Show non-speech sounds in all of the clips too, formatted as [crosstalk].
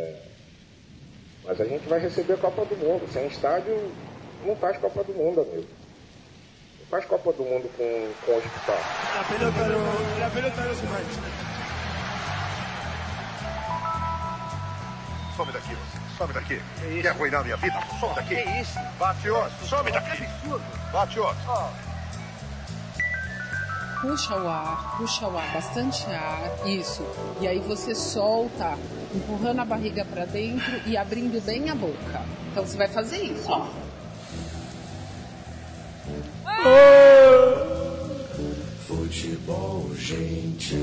É. Mas a gente vai receber a Copa do Mundo. Sem estádio, não faz Copa do Mundo, amigo. Não faz Copa do Mundo com, com hospital. La pelota no, la pelota no se mancha. Some daqui, você. Some daqui. Quer arruinar minha vida? Some daqui. Que isso? Bate outro. Some daqui. Bate outro. Puxa o ar, puxa o ar, bastante ar, isso. E aí você solta, empurrando a barriga para dentro e abrindo bem a boca. Então você vai fazer isso. ó. Futebol urgente.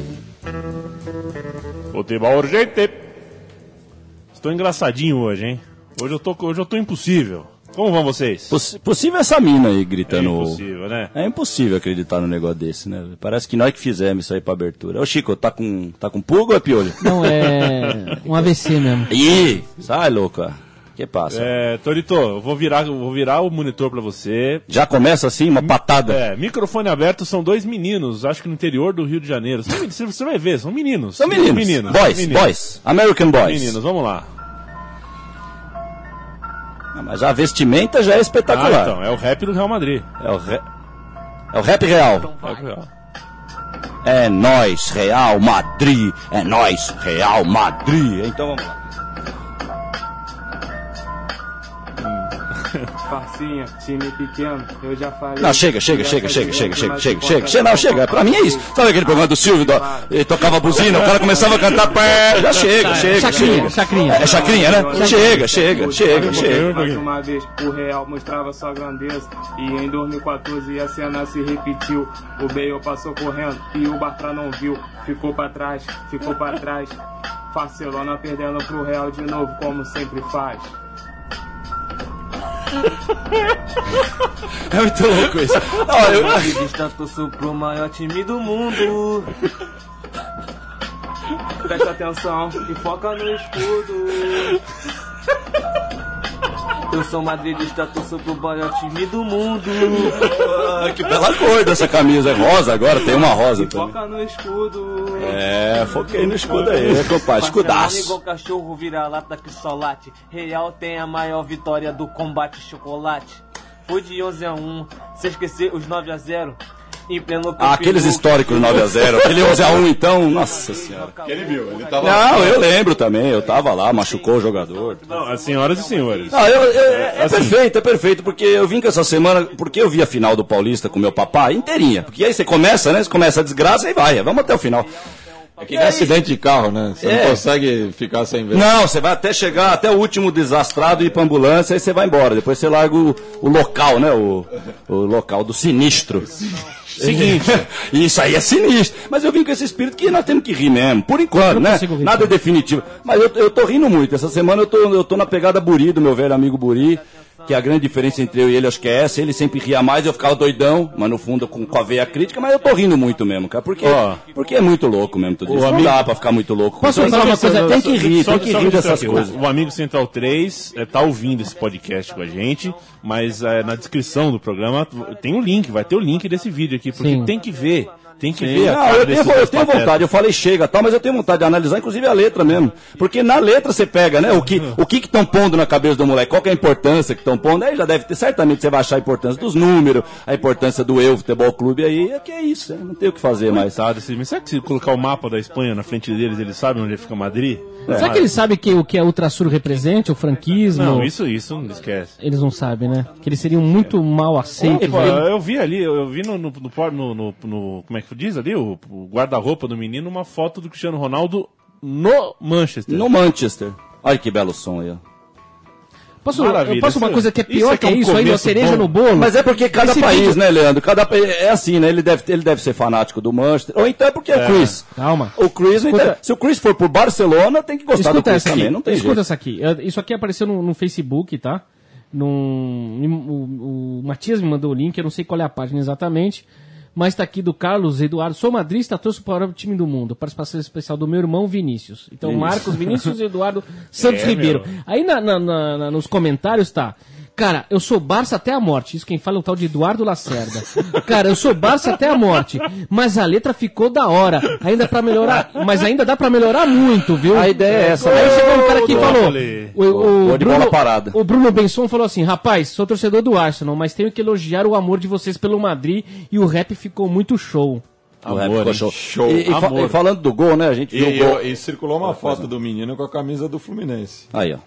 Estou engraçadinho hoje, hein? Hoje eu tô, hoje eu tô impossível. Como vão vocês? Possi- possível essa mina aí É gritando. impossível, né? É impossível acreditar num negócio desse, né? Parece que nós que fizemos isso aí pra abertura. Ô Chico, tá com, tá com pulga ou é piolho? Não, é um AVC mesmo. Ih, sai louca. Que passa? É, Torito, eu vou virar, eu vou virar o monitor pra você. Já começa assim, uma patada. É, microfone aberto são dois meninos, acho que no interior do Rio de Janeiro. Meninos, você vai ver, são meninos. São meninos. meninos Boys, meninos. boys. American boys. Meninos, vamos lá. Ah, Mas a vestimenta já é Ah, espetacular. então, é o rap do Real Madrid. é, o re... é o rap real. É o Real. É nós, Real Madrid. É nós, Real Madrid. Então vamos lá. Farcinha, time pequeno, eu já falei. Não, chega, chega, chega, chega, chega, chega, chega, chega, chega, não, chega. Pra mim é isso. Sabe aquele programa do Silvio, do, ele tocava buzina, o cara começava a cantar, pé, já chega, chega, Chacrinha, chega. chacrinha. É chacrinha, né? Chega, chega, chega, chega. Mais uma vez, o Real mostrava sua grandeza. E em 2014 a cena se repetiu. O Bale passou correndo e o Bartra não viu. Ficou pra trás, ficou pra trás. Barcelona perdendo pro Real de novo, como sempre faz. [laughs] É muito louco isso. Não, eu- torço pro maior time do mundo. Presta atenção e foca no escudo. Eu sou madridista, torço pro maior time do mundo. Ah, que bela cor dessa camisa. É rosa agora, tem uma rosa também. Foca no escudo. É, foquei no escudo aí, né, compadre? Escudaço. igual cachorro vira-lata que só late. Real tem a maior vitória do combate chocolate. Foi de 11 a 1, se esquecer os 9 a 0. Em pleno Ah, aqueles históricos 9x0. Aquele 11x1 então, nossa senhora. Ele viu, ele tava. Não, eu lembro também, eu tava lá, machucou o jogador. Não, as senhoras e senhores. Não, eu- eu- é, é perfeito, é perfeito, porque eu vim com essa semana, porque eu vi a final do Paulista com meu papai inteirinha. Porque aí você começa, né? Você começa a desgraça e vai, vamos até o final. É que nem acidente de carro, né? Você É. não consegue ficar sem ver. Não, você vai até chegar, até o último desastrado e ir pra ambulância, aí você vai embora. Depois você larga o, o local, né? O, o local do sinistro. Seguinte. [laughs] Isso aí é sinistro. Mas eu vim com esse espírito que nós temos que rir mesmo, por enquanto, né? rir, Nada é definitivo. Mas eu, eu tô rindo muito. Essa semana eu tô, eu tô na pegada Buri, do meu velho amigo Buri. Que a grande diferença entre eu e ele, acho que é essa. Ele sempre ria mais, eu ficava doidão, mas no fundo com, com a veia crítica. Mas eu tô rindo muito mesmo, cara. Porque, Ó. porque é muito louco mesmo tudo isso. Não amigo- dá pra ficar muito louco. Posso falar uma coisa? Tem que rir, Só- tem que só rir dizer dessas aqui, coisas. O, o amigo Central 3 é, tá ouvindo esse podcast com a gente, mas é, na descrição do programa tem o link, vai ter o link desse vídeo aqui, porque Sim. tem que ver. Tem que ver a cara eu tenho, eu tenho vontade, eu falei chega tal, mas eu tenho vontade de analisar inclusive a letra mesmo. Porque na letra você pega, né, o que o que estão pondo na cabeça do moleque, qual que é a importância que estão pondo, aí já deve ter, certamente você vai achar a importância dos números, a importância do eu, futebol clube aí, é que é isso, né, não tem o que fazer mais. Coitado, esse- mas será que se colocar o mapa da Espanha na frente deles, eles sabem onde fica Madrid? Será que eles sabem que, o que a Ultrasur representa, o franquismo? Não, isso, isso, não esquece. Eles não sabem, né? Que eles seriam muito mal aceitos. Pô, né? eu vi ali, eu vi no, no, no- no- no- como é que diz ali, o, o guarda-roupa do menino, uma foto do Cristiano Ronaldo no Manchester. No Manchester. Olha que belo som aí, ó. Posso, Maravilha, eu posso uma isso- coisa que é isso pior é que que é um isso aí, uma cereja bom. no bolo? Mas é porque cada Esse país, vídeo- né, Leandro? Cada pa- é assim, né? Ele deve, ele deve ser fanático do Manchester. Ou então é porque é, o Chris. Calma. O Chris, não Escuta- entende. se o Chris for pro Barcelona, tem que gostar do Escuta Chris essa aqui. também, não tem Escuta jeito. essa aqui. Isso aqui apareceu no, no Facebook, tá? Num, o, o Matias me mandou o link, eu não sei qual é a página exatamente, mas tá aqui do Carlos Eduardo. Sou madrista, torço para o time do mundo. Participação especial do meu irmão Vinícius. Então, Marcos Vinícius e [laughs] Eduardo Santos É, Ribeiro. meu. Aí na- na- na- nos comentários tá. Cara, eu sou Barça até a morte. Isso quem fala é o tal de Eduardo Lacerda. Cara, eu sou Barça até a morte. Mas a letra ficou da hora. Ainda pra melhorar. Mas ainda dá pra melhorar muito, viu? A ideia é essa. Aí chegou um cara que falou. O, o Bruno, bola parada. o Bruno Benson falou assim: rapaz, sou torcedor do Arsenal, mas tenho que elogiar o amor de vocês pelo Madrid e o rap ficou muito show. O rap Amor, ficou show. Show. E, e fa- e falando do gol, né? A gente E, viu o gol. e- e circulou uma foto do menino com a camisa do Fluminense. Aí, ó.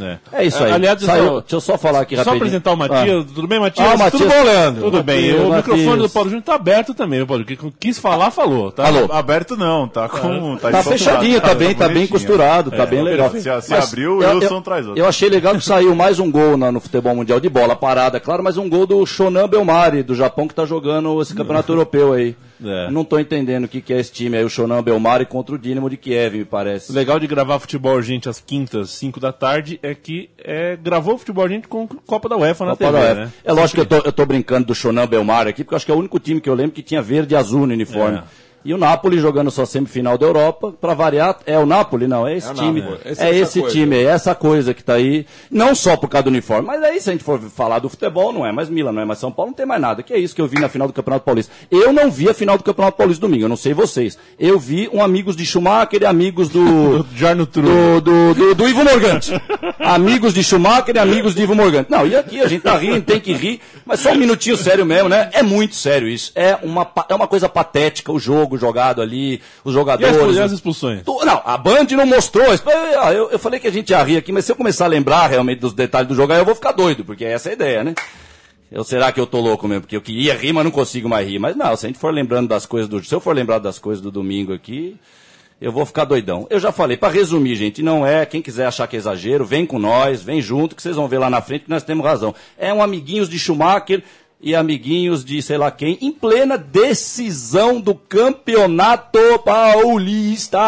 É. É isso aí. Aliás, Saiu- só- deixa eu só falar aqui Só rapidinho. apresentar o Matias. Tudo bem, Matias? Ah, Matias. Tudo bom, Leandro? Tudo Matias, bem. O Matias. microfone do Paulo Júnior tá aberto também, o Paulo. Quem quis falar, falou. Tá? Falou. Aberto não, tá com. Tá encostado. fechadinho, tá bem, tá bem bonitinho. costurado, tá bem legal. Se, se Mas abriu, o eu- Wilson eu- traz outro. Eu achei legal que saiu mais um gol na- no futebol mundial de bola parada, claro, mas um gol do Shonan Belmari, do Japão, que tá jogando esse campeonato [laughs] europeu aí. É. Não tô entendendo o que, que é esse time aí, o Shonan Belmari contra o Dinamo de Kiev, me parece. O legal de gravar futebol urgente às quintas, 5 da tarde, é que é, gravou futebol urgente com Copa da UEFA na Copa TV, da UEFA. né? É lógico que eu tô, eu tô brincando do Shonan Belmar aqui, porque eu acho que é o único time que eu lembro que tinha verde e azul no uniforme. É. E o Napoli jogando sua semifinal da Europa, pra variar, é o Napoli? Não, é esse É time. Napoli. Esse- é essa esse coisa. time, é essa coisa que tá aí. Não só por causa do uniforme, mas aí se a gente for falar do futebol, não é mais Milan, não é mais São Paulo, não tem mais nada. Que é isso que eu vi na final do Campeonato Paulista. Eu não vi a final do Campeonato Paulista domingo, eu não sei vocês. Eu vi um amigos de Schumacher e amigos do. [laughs] Jarno Trulli. do, do, do, do Ivo Morgante. amigos de Schumacher e amigos de Ivo Morgante. Não, e aqui a gente tá rindo, tem que rir, mas só um minutinho sério mesmo, né? É muito sério isso. É uma, é uma coisa patética o jogo jogado ali, os jogadores. e as expulsões? Tu- Não, a Band não mostrou. Eu, eu- falei que a gente ia rir aqui, mas se eu começar a lembrar realmente dos detalhes do jogo, aí eu vou ficar doido, porque essa é a ideia, né? Eu, será que eu tô louco mesmo? Porque eu queria rir, mas não consigo mais rir. Mas não, se a gente for lembrando das coisas do. Se eu for lembrar das coisas do domingo aqui, eu vou ficar doidão. Eu já falei, pra resumir, gente, não é. Quem quiser achar que é exagero, vem com nós, vem junto, que vocês vão ver lá na frente que nós temos razão. É um amiguinhos de Schumacher e amiguinhos de sei lá quem, em plena decisão do campeonato paulista.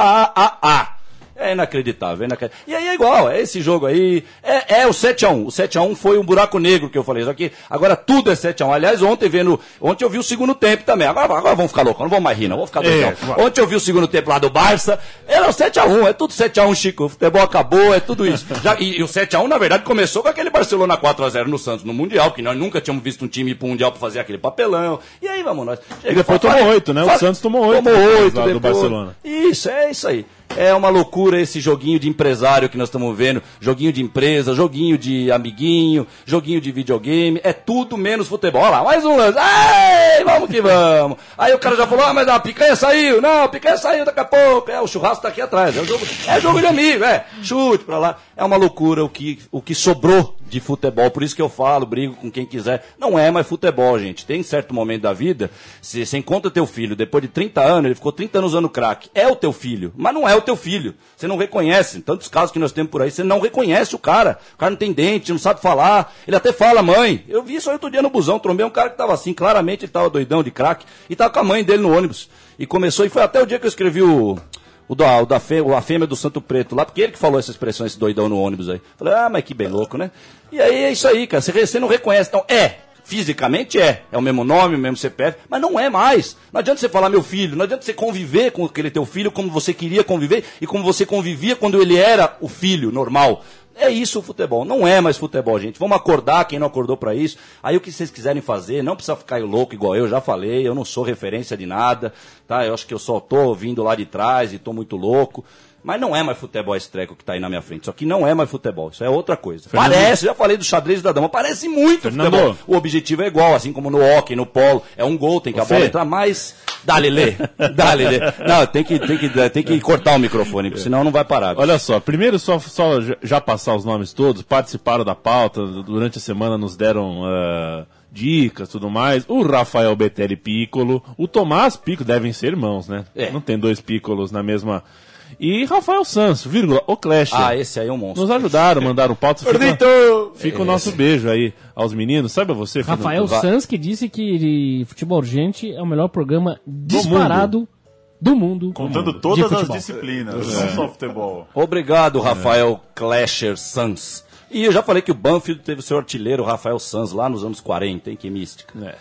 É inacreditável, é inacreditável. E aí é igual, é esse jogo aí. É, é o 7x1. O 7x1 foi um buraco negro que eu falei. Só que agora tudo é 7x1. Aliás, ontem vendo. Ontem eu vi o segundo tempo também. Agora, agora vamos ficar loucos, não vamos mais rir, não. Vamos ficar doidão. Ontem eu vi o segundo tempo lá do Barça. Era o 7x1, é tudo 7x1, Chico. O futebol acabou, é tudo isso. Já- e, e o 7x1, na verdade, começou com aquele Barcelona 4x0 no Santos, no Mundial, que nós nunca tínhamos visto um time ir pro Mundial pra fazer aquele papelão. E aí, vamos nós. E depois tomou oito, né? O Santos tomou oito Tomou depois oito lá do depois. Barcelona. Isso, é isso aí. É uma loucura esse joguinho de empresário que nós estamos vendo. Joguinho de empresa, joguinho de amiguinho, joguinho de videogame. É tudo menos futebol. Olha lá, mais um lance. Ai, vamos que vamos. Aí o cara já falou, ah, mas a picanha saiu. Não, a picanha saiu daqui a pouco. É, o churrasco tá aqui atrás. É jogo, é jogo de amigo, é. Chute pra lá. É uma loucura o que, o que sobrou de futebol. Por isso que eu falo, brigo com quem quiser. Não é mais futebol, gente. Tem certo momento da vida, se você encontra teu filho, depois de 30 anos, ele ficou 30 anos usando crack. É o teu filho, mas não é o teu filho. Você não reconhece. Tantos casos que nós temos por aí, você não reconhece o cara. O cara não tem dente, não sabe falar. Ele até fala, mãe. Eu vi isso aí outro dia no busão, trombei um cara que tava assim, claramente ele tava doidão de crack, e tava com a mãe dele no ônibus. E começou, e foi até o dia que eu escrevi o. O da, o da fê, a fêmea do Santo Preto lá, porque ele que falou essa expressão, esse doidão no ônibus aí. Falei, ah, mas que bem louco, né? E aí é isso aí, cara. Você não reconhece. Então, é. Fisicamente é. É o mesmo nome, o mesmo CPF, mas não é mais. Não adianta você falar meu filho, não adianta você conviver com aquele teu filho como você queria conviver e como você convivia quando ele era o filho normal. É isso o futebol. Não é mais futebol, gente. Vamos acordar quem não acordou pra isso. Aí o que vocês quiserem fazer, não precisa ficar louco igual eu, já falei, eu não sou referência de nada, tá? Eu acho que eu só tô vindo lá de trás e tô muito louco. Mas não é mais futebol esse treco que tá aí na minha frente. Isso aqui não é mais futebol, isso é outra coisa. Fernando- Parece, já falei do xadrez da dama, parece muito Fernando. futebol. O objetivo é igual, assim como no hockey, no polo. É um gol, tem que a Você? bola entrar mais. Dá-lhe, Lê. [laughs] Dá-lhe, Lê. Não, tem que, tem, que, tem que cortar o microfone, senão não vai parar. Olha só, primeiro só, só já- passar os nomes todos, participaram da pauta, durante a semana nos deram ah, dicas tudo mais. O Rafael Betelli Piccolo, o Tomás Piccolo, devem ser irmãos, né? É. Não tem dois Piccolos na mesma. E Rafael Santos, vírgula, o Clash. Ah, esse aí é um monstro. Nos ajudaram, mandaram pauta. Fica, fica o nosso beijo aí aos meninos. Sabe você, Fernando? Rafael Sanz que disse que Futebol Urgente é o melhor programa disparado do mundo. Contando de todas as disciplinas, não só futebol. Obrigado, Rafael Clasher Sanz. E eu já falei que o Banfield teve o seu artilheiro, Rafael Sanz, lá nos anos 40, hein? Que mística. É.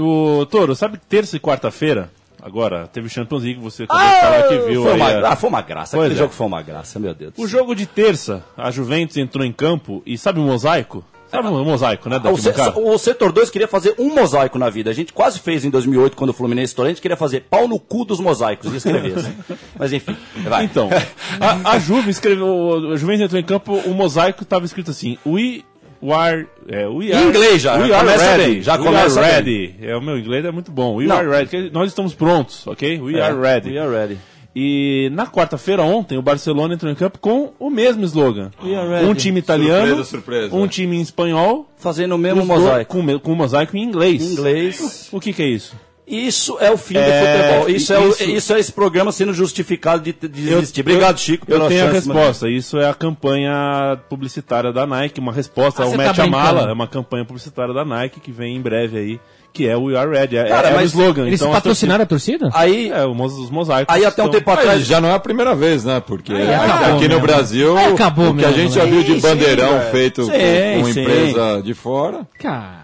O Toro, sabe que terça e quarta-feira, agora, teve Champions League, você acabou de falar que viu foi, uma, a- ah, foi uma graça. Pois Aquele é. jogo foi uma graça, meu Deus. O jogo de terça, a Juventus entrou em campo e sabe o mosaico? Sabe o mosaico, né? Ah, O, se- o setor 2 queria fazer um mosaico na vida. A gente quase fez em 2008, quando o Fluminense estourou, a gente queria fazer pau no cu dos mosaicos e escrever assim. [laughs] Mas enfim, vai. Então, a, a Juve escreveu, a Juventus entrou em campo, o mosaico estava escrito assim, We are... É, we are Em inglês já, we já are começa ready, bem, já we começa are bem. ready. É, o meu inglês é muito bom. We Não. are ready, nós estamos prontos, ok? We É, are ready. We are ready. E na quarta-feira ontem, o Barcelona entrou em campo com o mesmo slogan. ready. Um time italiano, Surpresa, surpresa. um time em espanhol, Fazendo o mesmo mosaico. Com, com mosaico em inglês. Em inglês. O que que é isso? Isso é o fim É, do futebol. Isso é, o- isso- isso é esse programa sendo justificado de, de existir. Obrigado, Chico, Eu pela tenho a chance, mas- resposta. Isso é a campanha publicitária da Nike, uma resposta Ah, ao Mete tá a Mala. É uma campanha publicitária da Nike que vem em breve aí, que é o We Are Ready. É, Cara, é o mas slogan. Eles então, a patrocinaram a torcida? Aí, torcida- É, o mos- os mosaicos. aí até um tempo Mas atrás. já não é a primeira vez, né? Porque Aí aqui, acabou aqui no mesmo. Brasil, Aí acabou o que a mesmo, gente né? já viu de bandeirão sim, feito sim, com, com sim. empresa de fora. Cara.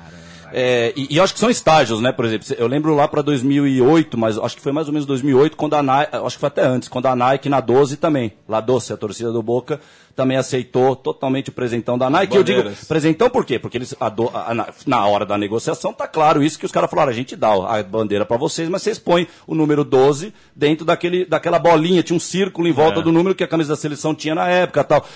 É, e, e eu acho que são estágios, né? Por exemplo, eu lembro lá para 2008, mas acho que foi mais ou menos 2008, quando a Nike, acho que foi até antes, quando a Nike na 12 também, lá 12, a torcida do Boca, também aceitou totalmente o presentão da Nike. Eu digo presentão por quê? Porque eles, a do- a- na, na hora da negociação tá claro isso que os caras falaram, a gente dá a bandeira para vocês, mas vocês põem o número 12 dentro daquele, daquela bolinha, tinha um círculo em volta É. do número que a camisa da seleção tinha na época tal.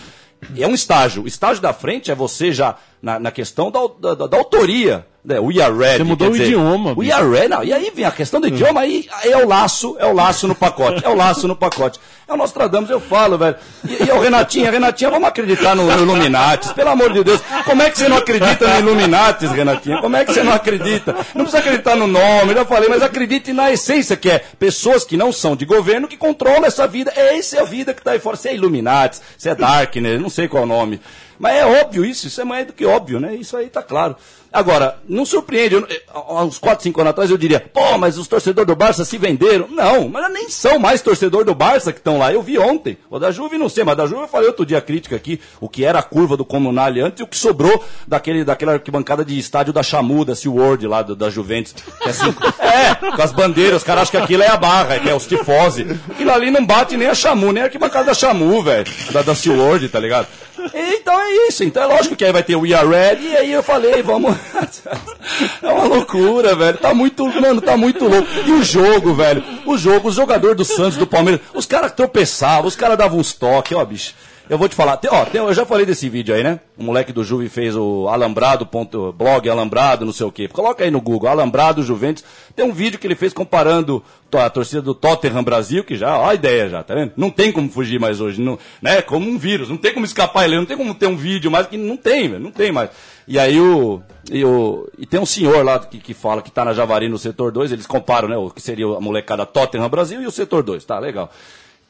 É um estágio. O estágio da frente é você já na, na questão da, da, da- autoria. Né? We are ready. Você mudou o dizer, idioma, We are ready. Não, e aí vem a questão do idioma, aí, é o laço, é o laço no pacote. É o laço no pacote. É o Nostradamus, eu falo, velho. E, e é o Renatinha, Renatinha, vamos acreditar no, no Illuminatis, pelo amor de Deus. Como é que você não acredita no Illuminatis, Renatinha? Como é que você não acredita? Não precisa acreditar no nome, já falei, mas acredite na essência, que é pessoas que não são de governo que controlam essa vida. É essa é a vida que está aí fora. Se é Illuminatis, se é Darkness, não sei qual é o nome. Mas é óbvio isso, isso é mais do que óbvio, né? Isso aí tá claro. Agora, não surpreende, eu- há uns 4, 5 anos atrás eu diria, pô, mas os torcedores do Barça se venderam. Não, mas nem são mais torcedor do Barça que estão lá. Eu vi ontem. O da Juve não sei, mas da Juve eu falei outro dia a crítica aqui, o que era a curva do Comunale antes e o que sobrou daquele, daquela arquibancada de estádio da Chamu, da SeaWorld lá, do- da Juventus. É, assim, [laughs] é, com as bandeiras, os caras acham que aquilo é a barra, que é os tifose. Aquilo ali não bate nem a Chamu, nem a arquibancada da Chamu, velho. Da, da tá ligado? Então é isso. Então é lógico que aí vai ter o We Are Ready. E aí eu falei, vamos. [laughs] é uma loucura, velho. Tá muito, mano, tá muito louco. E o jogo, velho. O jogo, os jogadores do Santos, do Palmeiras, os caras tropeçavam, os caras davam uns toques, ó, bicho. Eu vou te falar, tem- ó, tem- eu já falei desse vídeo aí, né? O moleque do Juve fez o alambrado, ponto, blog alambrado, não sei o quê. Coloca aí no Google, alambrado Juventus. Tem um vídeo que ele fez comparando a torcida do Tottenham Brasil, que já, ó a ideia já, tá vendo? Não tem como fugir mais hoje, não, né? Como um vírus, não tem como escapar ele, não tem como ter um vídeo mais, que não tem, não tem mais. E aí o, e o, e tem um senhor lá que, que fala que tá na Javari no setor 2, eles comparam, né, o que seria a molecada Tottenham Brasil e o setor 2, tá, legal.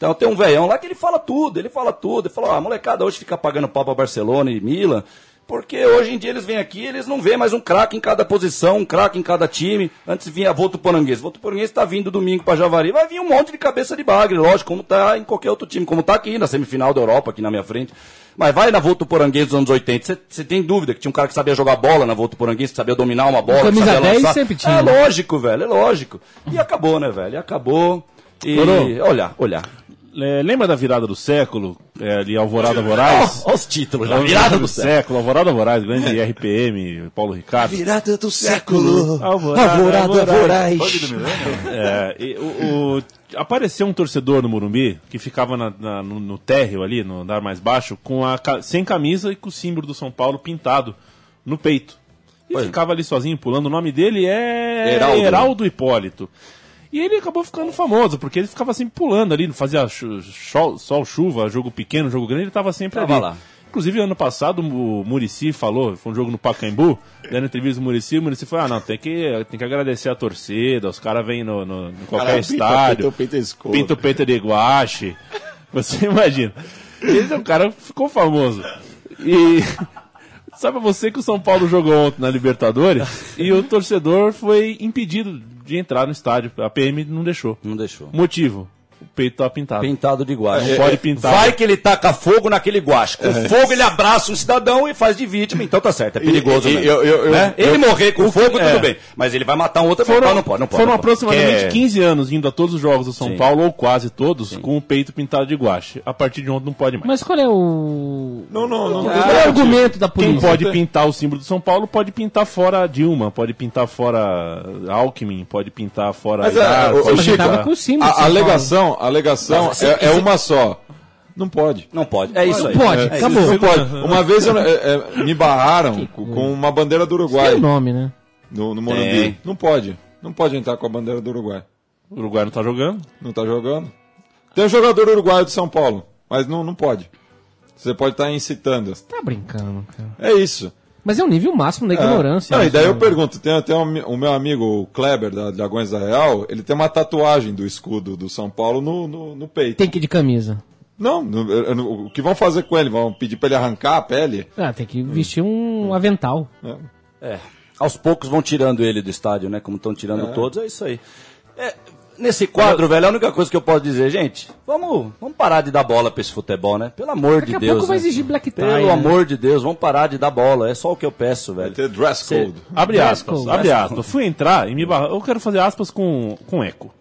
Então tem um velhão lá que ele fala tudo, ele fala tudo. Ele fala, ó, a molecada hoje fica pagando pau pra Barcelona e Milan, porque hoje em dia eles vêm aqui eles não vêem mais um craque em cada posição, um craque em cada time. Antes vinha Votuporanguês. Votuporanguês está vindo domingo pra Javari. Vai vir um monte de cabeça de bagre, lógico, como tá em qualquer outro time, como tá aqui na semifinal da Europa, aqui na minha frente. Mas vai na Votuporanguês dos anos 80, você tem dúvida que tinha um cara que sabia jogar bola na Votuporanguês, que sabia dominar uma bola, que camisa sabia 10 lançar. sempre tinha. É lógico, velho, é lógico. E acabou, né, velho? E acabou. E Coro. olha, olha. É, lembra da virada do século? É, ali, Alvorada Moraes? [laughs] Olha os títulos, já. A Virada do século. século. Alvorada Moraes, grande RPM, Paulo Ricardo. Virada do século. Alvorada, Alvorada Moraes. Voraz. É, e o, o- apareceu um torcedor no Morumbi que ficava na- na- no, no térreo ali, no andar mais baixo, com a, sem camisa e com o símbolo do São Paulo pintado no peito. E Pois. ficava ali sozinho pulando. O nome dele é Heraldo. Heraldo Hipólito. E ele acabou ficando famoso, porque ele ficava sempre pulando ali, não fazia sol, chuva, jogo pequeno, jogo grande, ele estava sempre Tava ali. lá. Inclusive, ano passado, o Murici falou, foi um jogo no Pacaembu, dando entrevista do Murici, o Murici falou, ah, não, tem que, tem que agradecer a torcida, os caras vêm no, no, em qualquer Cara, estádio, pinta o peito pinta o peito de guache, [laughs] você imagina. Esse é um cara ficou famoso. E sabe você que o São Paulo jogou ontem na Libertadores e o torcedor foi impedido de entrar no estádio, a PM não deixou. Não deixou. Motivo, o peito tava pintado. Pintado de guache. Não pode pintar. Vai que ele taca fogo naquele guache. Com fogo ele abraça um cidadão e faz de vítima, então tá certo, é perigoso E- e- mesmo. eu- eu- eu- Né? Ele eu- morrer com fogo, é. tudo bem. Mas ele vai matar um outro, Foram, não, não pode, não pode. foram não pode. aproximadamente Que é- 15 anos indo a todos os jogos do São Sim. Paulo, ou quase todos, com o peito pintado de guache. A partir de ontem não pode mais. Mas qual é o. Não, não, não. Qual é o argumento da polícia? Quem pode pintar o símbolo do São Paulo pode pintar fora Dilma, pode pintar fora Alckmin, pode pintar fora Mas, é, Chico, ele com o símbolo de A São Paulo. Alegação, a alegação Mas, é, é uma só. Não pode. Não pode. É isso aí. Pode, É acabou. Não pode. Uma vez eu, é, é, me barraram com com uma bandeira do Tem Uruguai o nome, né? no, no Morumbi. Tem. Não pode. Não pode entrar com a bandeira do Uruguai. O Uruguai não tá jogando. Não tá jogando. Tem um jogador uruguaio de São Paulo, mas não, não pode. Você pode estar incitando. Tá brincando, cara. É isso. Mas é o nível máximo da ignorância. Não, né, e daí eu senhor? pergunto, tem, tem um, o meu amigo o Kleber, da Dragões da Real, ele tem uma tatuagem do escudo do São Paulo no, no, no peito. Tem que ir de camisa. Não, no- o que vão fazer com ele? Vão pedir pra ele arrancar a pele? Ah, tem que vestir um avental. É. Aos poucos vão tirando ele do estádio, né? Como estão tirando É. todos, é isso aí. É, nesse quadro, velho, a única coisa que eu posso dizer, gente, vamos, vamos parar de dar bola pra esse futebol, né? Pelo amor Daqui de a Deus. pouco vai né? exigir black tie. Pelo né? amor de Deus, vamos parar de dar bola. É só o que eu peço, velho. Vai ter dress Cê- code. Abre Dress aspas, code. abre aspas. Fui entrar e me barraram. Eu quero fazer aspas com, com eco.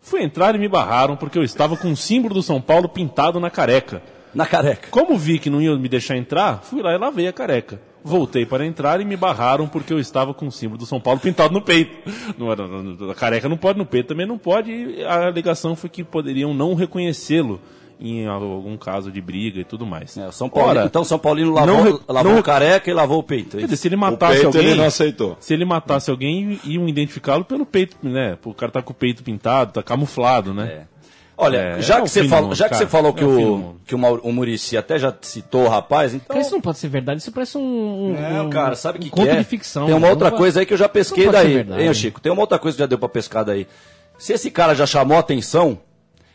Fui entrar e me barraram porque eu estava com o símbolo do São Paulo pintado na careca. Na careca. Como vi que não iam me deixar entrar, fui lá e lavei a careca. Voltei para entrar e me barraram porque eu estava com o símbolo do São Paulo pintado no peito. Não era, não- a careca não pode, no peito também não pode. E a alegação foi que poderiam não reconhecê-lo em algum caso de briga e tudo mais. É, o São Paulino, Ora, então São Paulino lavou, não lavou não- o careca e lavou o peito. é Quer dizer, se ele O matasse peito alguém. ele não aceitou. Se ele matasse alguém, iam identificá-lo pelo peito, né? O cara tá com o peito pintado, tá camuflado, né? É. Olha, É, já, é que você falou, já que você falou que É o o, que o, Maur- o Murici até já citou o rapaz, então. Porque isso não pode ser verdade, isso parece um, um, um- cara, sabe um que, conto que é? de ficção. Tem uma Não outra vai- coisa aí que eu já pesquei daí. verdade. Hein, Chico? Tem uma outra coisa que já deu pra pescar daí. Se esse cara já chamou atenção,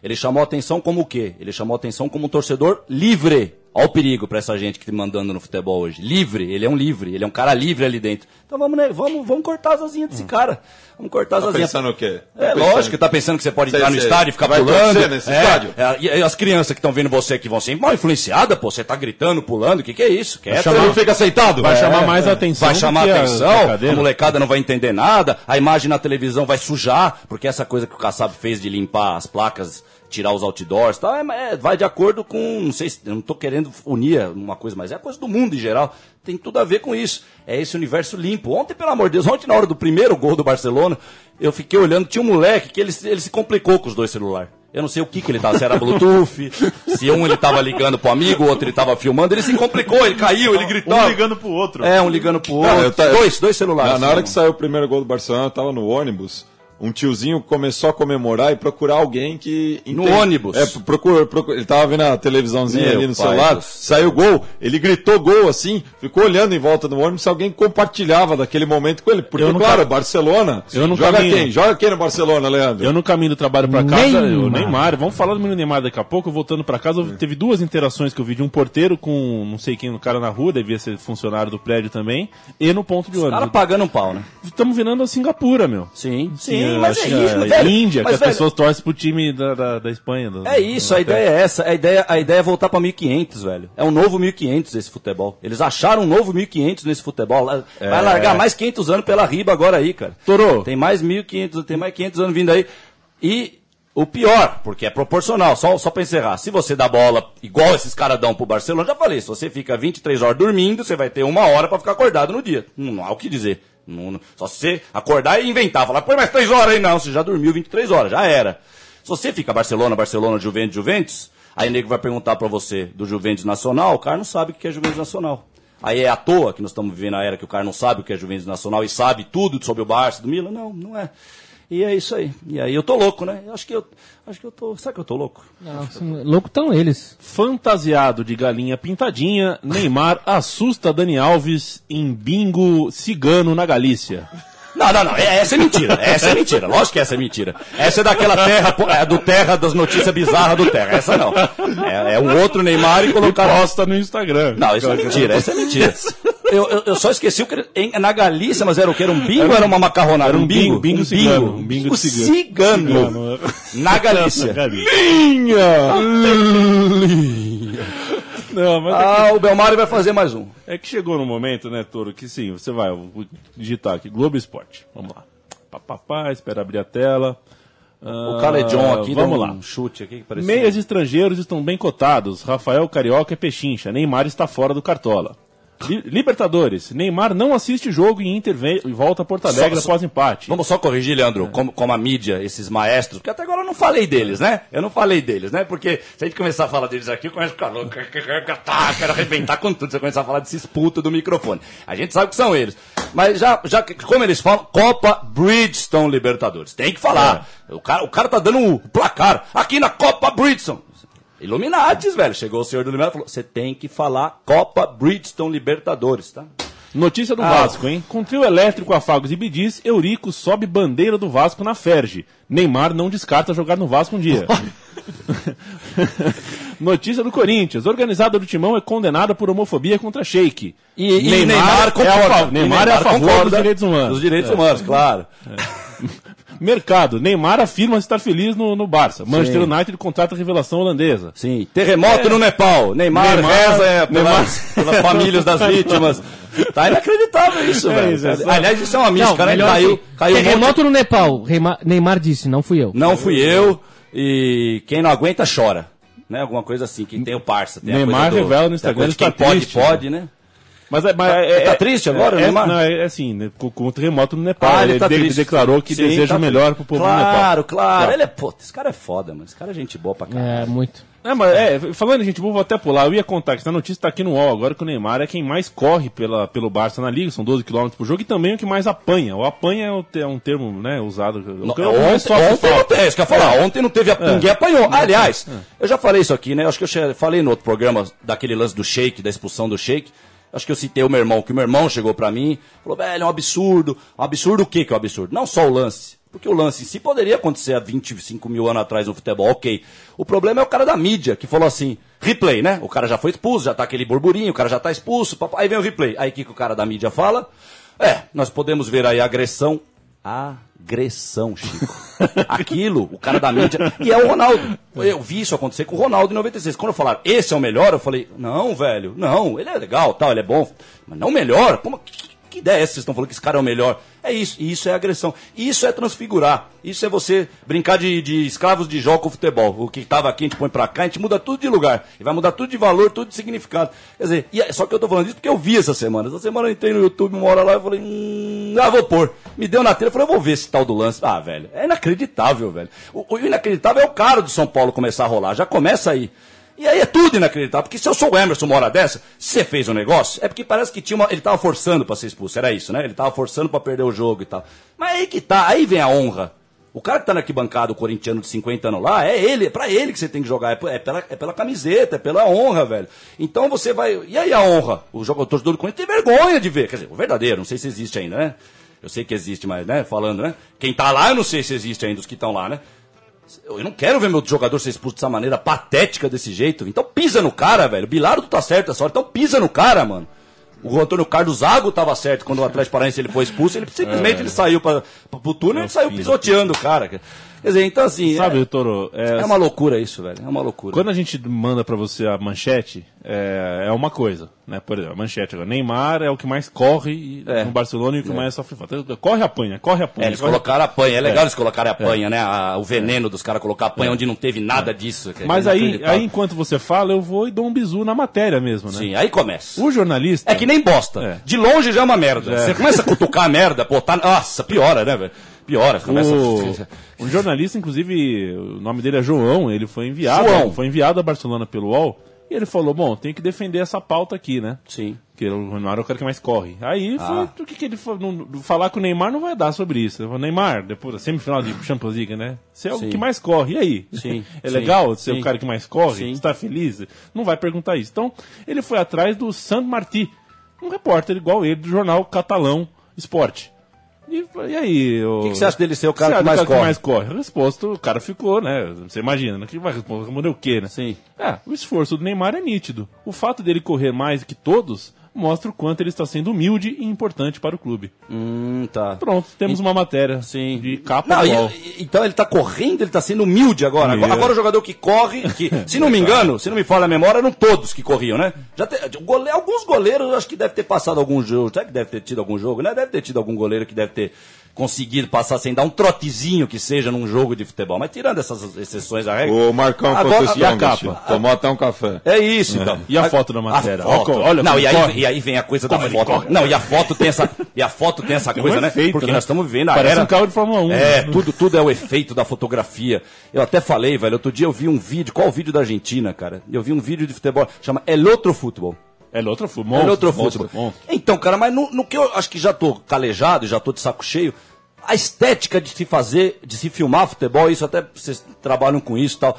ele chamou atenção como o quê? Ele chamou atenção como um torcedor livre. Olha o perigo pra essa gente que tá mandando no futebol hoje. Livre, ele é um livre, ele é um cara livre ali dentro. Então vamos, né, vamos, vamos cortar as asinhas desse cara. Vamos cortar as Tá asinhas. pensando o quê? É Tá pensando- lógico, tá pensando que você pode Sei, entrar no sei. estádio e ficar Vai pulando. nesse É, estádio? é, e as crianças que estão vendo você aqui vão ser mal influenciadas, pô. Você tá gritando, pulando, o que, que é isso? Quieto. Você não fica aceitado? Vai É, chamar mais é. atenção. Vai chamar que a atenção, a, brincadeira. molecada não vai entender nada, a imagem na televisão vai sujar, porque essa coisa que o Kassab fez de limpar as placas, tirar os outdoors, tá, é- é- vai de acordo com, não sei se, eu não tô querendo unir uma coisa, mas é a coisa do mundo em geral, tem tudo a ver com isso. É esse universo limpo. Ontem, pelo amor de Deus, ontem na hora do primeiro gol do Barcelona, eu fiquei olhando, tinha um moleque que ele, se- ele se complicou com os dois celulares. Eu não sei o que que ele tava, se era Bluetooth, [laughs] se um ele tava ligando pro amigo, o outro ele tava filmando, ele se complicou, ele caiu, ele gritou. Um ligando pro outro. É, um ligando pro outro. eu ta- Dois, dois celulares. Na, na hora que saiu o primeiro gol do Barcelona, eu tava no ônibus. Um tiozinho começou a comemorar e procurar alguém que. No entende- ônibus? É, procura, procura- ele tava vendo a televisãozinha Meu ali no celular, do céu. saiu o gol, ele gritou gol assim, ficou olhando em volta do ônibus se alguém compartilhava daquele momento com ele. Porque, Eu não claro, ca- Barcelona. Eu não joga caminho. quem? Joga quem no Barcelona, Leandro? Eu no caminho do trabalho pra casa, Neymar. o Neymar, vamos falar do menino Neymar daqui a pouco, voltando pra casa, eu- teve duas interações que eu vi de um porteiro com não sei quem, um cara na rua, devia ser funcionário do prédio também, e no ponto de O cara ônibus. pagando um pau, né? Estamos virando a Singapura, meu. Sim, sim, Tinha, mas é isso, a velho. Índia, mas, que as velho, pessoas torcem pro time da, da, da Espanha. do- É isso, a ideia é essa. A ideia, a ideia é voltar pra 1500, velho. É um novo 1500 esse futebol. Eles acharam um novo 1500 nesse futebol. Vai É. largar mais 500 anos pela riba agora aí, cara. Torô. Tem mais 1500, tem mais 500 anos vindo aí. E o pior, porque é proporcional, só, só pra encerrar. Se você dá bola igual esses caras dão pro Barcelona, já falei, se você fica 23 horas dormindo, você vai ter uma hora pra ficar acordado no dia. Não, não há o que dizer. Não- só se você acordar e inventar, falar, põe mais 3 horas aí, não, você já dormiu 23 horas, já era. Se você fica Barcelona, Barcelona, Juventus, Juventus, aí o nego vai perguntar pra você do Juventus Nacional, o cara não sabe o que é Juventus Nacional. Aí é à toa que nós estamos vivendo a era que o cara não sabe o que é Juventus Nacional e sabe tudo sobre o Barça, do Milan? Não, não é. E é isso aí. E aí eu tô louco, né? Eu Acho que eu, acho que eu tô. Será que eu tô louco? Não, louco estão eles. Fantasiado de galinha pintadinha, Neymar assusta Dani Alves em bingo cigano na Galícia. Não, não, não. é- Essa é mentira. Essa é mentira. Lógico que essa é mentira. Essa é daquela terra, é do terra das notícias bizarras do terra. Essa não. É, é um outro Neymar e colocaram. Posta no Instagram. Não, isso é mentira. Essa é mentira. Eu, eu, eu só esqueci o que em- na Galícia, mas era o que? Era um bingo ou era uma macarronada? Era um bingo, um bingo cigano, um bingo o cigano. cigano. Na Galícia. Na Galícia. Não, mas é Ah, o Belmário vai fazer mais um. É que chegou no momento, né, Toro, que sim, você vai, eu vou digitar aqui, Globo Esporte. Vamos lá. Papapá, espera abrir a tela. O cara é John aqui, vamos deu lá. um chute aqui que. Meias estrangeiros estão bem cotados. Rafael Carioca é pechincha. Neymar está fora do Cartola. Li- Libertadores. Neymar não assiste jogo e Inter vem- e volta a Porto Alegre Só- após empate. Vamos só corrigir, Leandro, como, como a mídia, esses maestros, porque até agora eu não falei deles, né? Eu não falei deles, né? Porque se a gente começar a falar deles aqui, eu começo a ficar louco, tá, quero arrebentar com tudo, se eu começar a falar desses putos do microfone. A gente sabe que são eles. Mas já, já que- como eles falam, Copa Bridgestone Libertadores. Tem que falar. O, cara, o cara tá dando o placar aqui na Copa Bridgestone. Illuminatis, velho. Chegou o senhor do Illuminati e falou: você tem que falar Copa Bridgestone Libertadores, tá? Notícia do Ah. Vasco, hein? Com trio elétrico, Afagos e Bidis, Eurico sobe bandeira do Vasco na Ferge. Neymar não descarta jogar no Vasco um dia. [laughs] [laughs] Notícia do Corinthians. Organizada do Timão é condenada por homofobia contra Sheik. E, e Neymar, é a Neymar, E é a favor concorda dos direitos humanos. Dos direitos É. humanos, claro. Mercado. Neymar afirma estar feliz no, no Barça. Manchester United contrata a revelação holandesa. Sim. Terremoto no Nepal. Neymar, Neymar- reza é, pelas, Neymar- pelas famílias das vítimas. Tá inacreditável isso, É velho. isso, é Aliás, isso é uma mística, né? melhor Caiu, assim, caiu um monte- Terremoto no Nepal. Neymar disse, não fui eu. Não fui eu. E quem não aguenta, chora. Né? Alguma coisa assim. Quem tem o parça. Tem a Neymar coisa do- revela no Instagram Quem tá pode, triste, pode, né? Mas, é- mas Tá- é, tá é- triste agora, é, Neymar? Não, é, é assim, né, com, com o terremoto no Nepal. Ah, ele ele tá de- triste. declarou que Sim, deseja tá- o melhor pro povo claro, do Nepal. Claro, Tá. Ele é, pô, esse cara é foda, mano. Esse cara é gente boa pra caralho. É, muito. É, mas é, falando em gente boa, vou até pular. Eu ia contar que essa notícia tá aqui no UOL agora que o Neymar é quem mais corre pela, pelo Barça na liga, são 12 km por jogo, e também é o que mais apanha. O apanha é, é um termo né, usado. Não, ontem, ontem não tem, isso que eu ia falar. Ontem não teve, a, É. ninguém apanhou. Aliás, eu já falei isso aqui, né? Acho que eu falei no outro programa daquele lance do Sheik, da expulsão do Sheik. Acho que eu citei o meu irmão, que o meu irmão chegou pra mim, falou, velho, é um absurdo. Absurdo o que que é um absurdo? Não só o lance. Porque o lance em si poderia acontecer há 25 mil anos atrás no futebol, ok. O problema é o cara da mídia, que falou assim, replay, né? O cara já foi expulso, já tá aquele burburinho, o cara já tá expulso, papai, aí vem o replay. Aí o que, que o cara da mídia fala? É, nós podemos ver aí a agressão. Agressão, Chico. [laughs] Aquilo, o cara da mídia. E é o Ronaldo. Eu vi isso acontecer com o Ronaldo em 96. Quando eu falar, esse é o melhor, eu falei, não, velho, não, ele é legal, tal, ele é bom. Mas não o melhor? Como, que, que ideia é essa vocês estão falando que esse cara é o melhor? É isso, e isso é agressão. Isso é transfigurar. Isso é você brincar de, de escravos de jogo com futebol. O que estava aqui, a gente põe pra cá, a gente muda tudo de lugar. E vai mudar tudo de valor, tudo de significado. Quer dizer, e é- só que eu tô falando isso porque eu vi essa semana. Essa semana eu entrei no YouTube uma hora lá e falei, hum, ah, vou pôr. Me deu na tela, eu falei, eu vou ver esse tal do lance. Ah, velho, é inacreditável, velho. O, o inacreditável é o cara do São Paulo começar a rolar. Já começa aí. E aí é tudo inacreditável, porque se eu sou o Emerson uma hora dessa, você fez um negócio, é porque parece que tinha uma, ele tava forçando pra ser expulso, era isso, né? Ele tava forçando pra perder o jogo e tal. Mas aí que tá, aí vem a honra. O cara que tá na arquibancada, o corintiano de 50 anos lá, é ele, é pra ele que você tem que jogar, é, é pela, é pela camiseta, é pela honra, velho. Então você vai. E aí a honra? O jogador do Corinthians tem vergonha de ver. Quer dizer, o verdadeiro, não sei se existe ainda, né? Eu sei que existe, mas, né, falando, né? Quem tá lá, eu não sei se existe ainda, os que estão lá, né? Eu não quero ver meu jogador ser expulso dessa maneira patética desse jeito. Então pisa no cara, velho. Bilardo tá certo essa hora. Então pisa no cara, mano. O Antônio Carlos Zago tava certo quando o Atlético Paranaense ele foi expulso. Ele simplesmente É. ele saiu pra, pro túnel e ele saiu pisoteando o cara. Quer dizer, então assim. Sabe, é, Toro, é, é uma loucura isso, velho. É uma loucura. Quando a gente manda pra você a manchete, é, é uma coisa, né? Por exemplo, a manchete agora. Neymar é o que mais corre É. no Barcelona e o que mais sofre falta. Corre apanha, corre apanha. É, eles corre- colocaram a panha. É legal É. eles colocarem a panha, né? A- o veneno dos caras colocar a panha É. onde não teve nada disso. é Mas aí, aí, enquanto você fala, eu vou e dou um bizu na matéria mesmo, né? Sim, aí começa. O jornalista. É que nem bosta. É. De longe já é uma merda. É. Você começa a cutucar a merda, pô, tá. Nossa, piora, né, velho? Piora. Começa O, [laughs] um jornalista, inclusive, o nome dele é João, ele foi enviado, João. foi enviado a Barcelona pelo UOL, e ele falou, bom, tem que defender essa pauta aqui, né? Sim. Que o Neymar é o cara que mais corre. Aí Ah. foi o que, que ele falou. não- falar com o Neymar não vai dar sobre isso. Falei, Neymar, depois da semifinal de Champions League, né? Você é o Sim. que mais corre. E aí? Sim, [laughs] É sim, legal ser sim. o cara que mais corre? Sim. Você tá feliz? Não vai perguntar isso. Então, ele foi atrás do Sant Martí, um repórter igual ele do jornal catalão Esporte. E, e aí? O que que você acha dele ser o cara que mais corre? mais corre? Resposta, o cara ficou, né? Você imagina, né? Que vai responder o quê, né? Sim. É, o esforço do Neymar é nítido. O fato dele correr mais que todos mostra o quanto ele está sendo humilde e importante para o clube. Hum, tá. Pronto, temos uma matéria Sim. de capa Não, e- e- então ele tá correndo, ele tá sendo humilde agora. Agora, o jogador que corre, que, [laughs] se não me engano, se não me falha a memória, eram todos que corriam, né? Já te- alguns goleiros, acho que deve ter passado algum jogo. Será que deve ter tido algum jogo, né? Deve ter tido algum goleiro que deve ter conseguido passar sem dar um trotezinho que seja num jogo de futebol. Mas tirando essas exceções à regra. O Marcão Agora- e a capa? Tomou até um café. É isso, É. então. E a foto da matéria? A foto. Olha, não, e aí, corre. e aí vem a coisa Como da foto. corre. Não, e a foto tem essa, e a foto tem essa Tem um coisa, né? efeito, Porque né? nós estamos vivendo a Parece era... um carro de Fórmula 1. É, né? tudo, tudo é o efeito da fotografia. Eu até falei, velho, outro dia eu vi um vídeo, qual o vídeo da Argentina, cara? Eu vi um vídeo de futebol, chama El Outro Futebol. É outro futebol. El Outro monstro, Futebol. monstro. Então, cara, mas no, no que eu acho que já tô calejado, já tô de saco cheio, a estética de se fazer, de se filmar futebol, isso até vocês trabalham com isso e tal.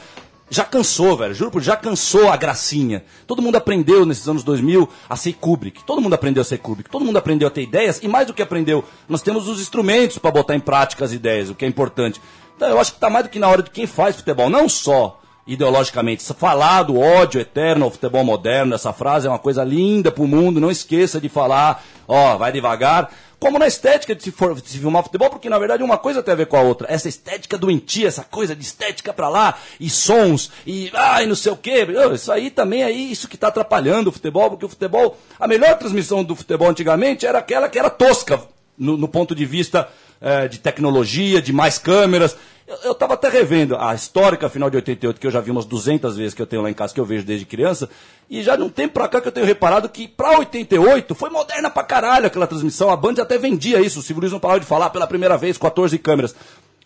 Já cansou, velho. Juro por já cansou a gracinha. Todo mundo aprendeu nesses anos 2000 a ser Kubrick. Todo mundo aprendeu a ser Kubrick. Todo mundo aprendeu a ter ideias. E mais do que aprendeu, nós temos os instrumentos para botar em prática as ideias, o que é importante. Então eu acho que tá mais do que na hora de quem faz futebol. Não só ideologicamente. Falar do ódio eterno ao futebol moderno, essa frase é uma coisa linda pro mundo. Não esqueça de falar, ó, vai devagar. Como na estética de se, for, de se filmar futebol, porque na verdade uma coisa tem a ver com a outra. Essa estética doentia, essa coisa de estética pra lá, e sons, e ai, não sei o quê. Isso aí também é isso que tá atrapalhando o futebol, porque o futebol, a melhor transmissão do futebol antigamente era aquela que era tosca, no, no ponto de vista eh, de tecnologia, de mais câmeras. Eu, eu tava até revendo a histórica final de 88, que eu já vi umas 200 vezes que eu tenho lá em casa, que eu vejo desde criança, e já não tem pra cá que eu tenho reparado que pra 88 foi moderna pra caralho aquela transmissão. A Band até vendia isso, o Silvio Luiz não parava de falar pela primeira vez, 14 câmeras.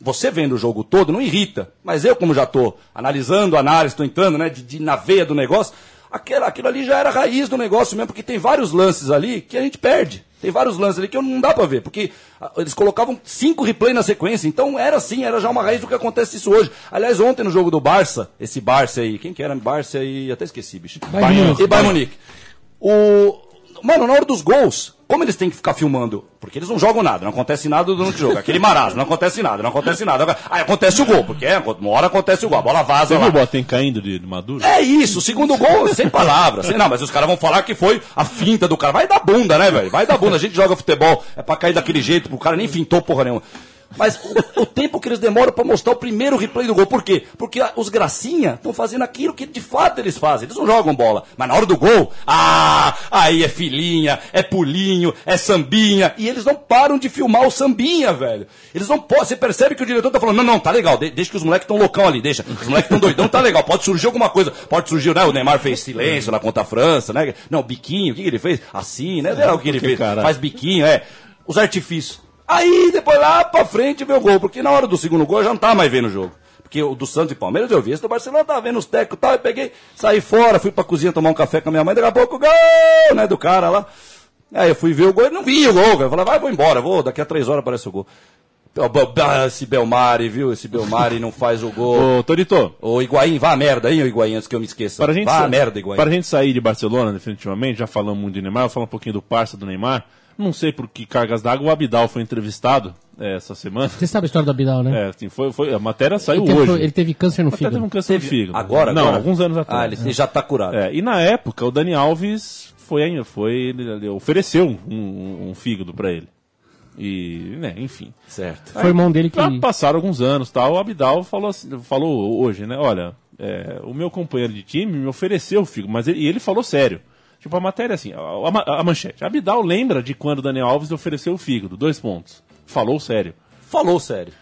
Você vendo o jogo todo não irrita, mas eu, como já tô analisando análise, tô entrando né, de, de- na veia do negócio, aquela, aquilo ali já era a raiz do negócio mesmo, porque tem vários lances ali que a gente perde. Tem vários lances ali que não dá pra ver, porque ah, eles colocavam cinco replays na sequência, então era assim, era já uma raiz do que acontece isso hoje. Aliás, ontem no jogo do Barça, esse Barça aí, quem que era? Barça e até esqueci, bicho. Bayern. E Bayern Munique. O Mano, na hora dos gols, como eles têm que ficar filmando? Porque eles não jogam nada, não acontece nada durante o jogo. Aquele marasmo, não acontece nada, não acontece nada. Aí acontece o gol, porque é, uma hora acontece o gol, a bola vaza Você lá. viu o Boateng caindo de, de Maduro? É isso, o segundo gol, sem palavras. Sem, não, mas os caras vão falar que foi a finta do cara. Vai dar bunda, né, velho? Vai dar bunda. A gente joga futebol, é pra cair daquele jeito, o cara nem fintou porra nenhuma. Mas o, o tempo que eles demoram pra mostrar o primeiro replay do gol. Por quê? Porque a- os gracinha estão fazendo aquilo que de fato eles fazem. Eles não jogam bola. Mas na hora do gol, ah, aí é filhinha, é pulinho, é sambinha. E eles não param de filmar o sambinha, velho. Eles não podem. Você percebe que o diretor tá falando, não, não, tá legal, de- deixa que os moleques estão loucão ali, deixa. Os moleques estão doidão, tá legal. Pode surgir alguma coisa. Pode surgir, né? O Neymar fez silêncio lá contra a França, né? Não, biquinho, o que, que ele fez? Assim, né? Lá o que ele fez. Faz biquinho, é. Os artifícios. Aí, depois lá pra frente vê o gol. Porque na hora do segundo gol eu já não tava mais vendo o jogo. Porque o do Santos e Palmeiras eu vi. Esse do Barcelona tava vendo os tecos e tal. Eu peguei, saí fora, fui pra cozinha tomar um café com a minha mãe. Daqui a pouco, gol, né? Do cara lá. Aí eu fui ver o gol e não vi o gol. Eu falei, vai, vou embora, vou. Daqui a três horas aparece o gol. Esse Belmari, viu? Esse Belmari não faz o gol. Ô, Torito, Ô, Higuaín, vá a merda, hein, Higuaín, antes que eu me esqueça. para a gente, vá a merda, Higuaín. para a gente sair de Barcelona, definitivamente, já falamos muito de Neymar, vou falar um pouquinho do parça do Neymar. Não sei por que cargas d'água o Abidal foi entrevistado é, essa semana. Você sabe a história do Abidal, né? É, assim, foi, foi, a matéria saiu ele, teve, hoje. ele teve câncer no teve fígado. um câncer no fígado. Agora, Não, agora? alguns anos atrás. Ah, ele, já tá curado. É, e na época, o Dani Alves foi, ainda- foi ele, ele ofereceu um, um- um fígado pra ele. E, né, enfim. Certo. Foi o irmão dele que. Já passaram alguns anos, tal. O Abidal falou, assim- falou hoje, né? Olha, é, o meu companheiro de time me ofereceu o fígado, mas ele, e ele falou sério. Tipo, a matéria assim, a, a a manchete. Abidal lembra de quando Daniel Alves ofereceu o fígado, dois pontos. Falou sério. Falou sério.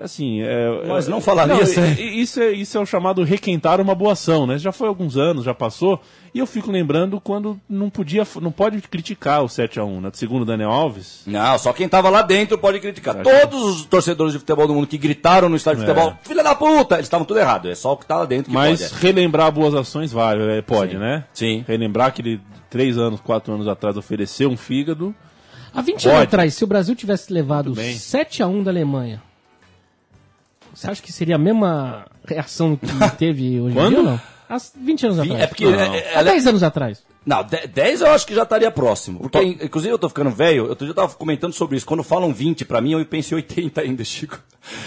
Assim, é, Mas é- não falaria sério. e- e- Isso é, isso é o chamado requentar uma boa ação, né? Já foi alguns anos, já passou. E eu fico lembrando quando não podia, não pode criticar o 7x1, né? Segundo o Daniel Alves. Não, só quem tava lá dentro pode criticar. Acho Todos os torcedores de futebol do mundo que gritaram no estádio de É. futebol, filha da puta, eles estavam tudo errado. É só o que tá lá dentro que Mas pode. é. relembrar boas ações vale, é, pode, Sim. né? Sim. Relembrar que ele, três anos, quatro anos atrás, ofereceu um fígado. Há 20 anos Pode. atrás, se o Brasil tivesse levado Muito bem. 7x1 da Alemanha, você acha que seria a mesma reação que [laughs] teve hoje em Quando? dia ou não? Há 20 anos atrás. É porque Não. é- é- Há ela- 10 anos atrás. Não, 10 eu acho que já estaria próximo. Porque, inclusive, eu tô ficando velho. Outro dia eu tava comentando sobre isso. Quando falam 20 pra mim, eu penso em 80 ainda, [laughs] Chico.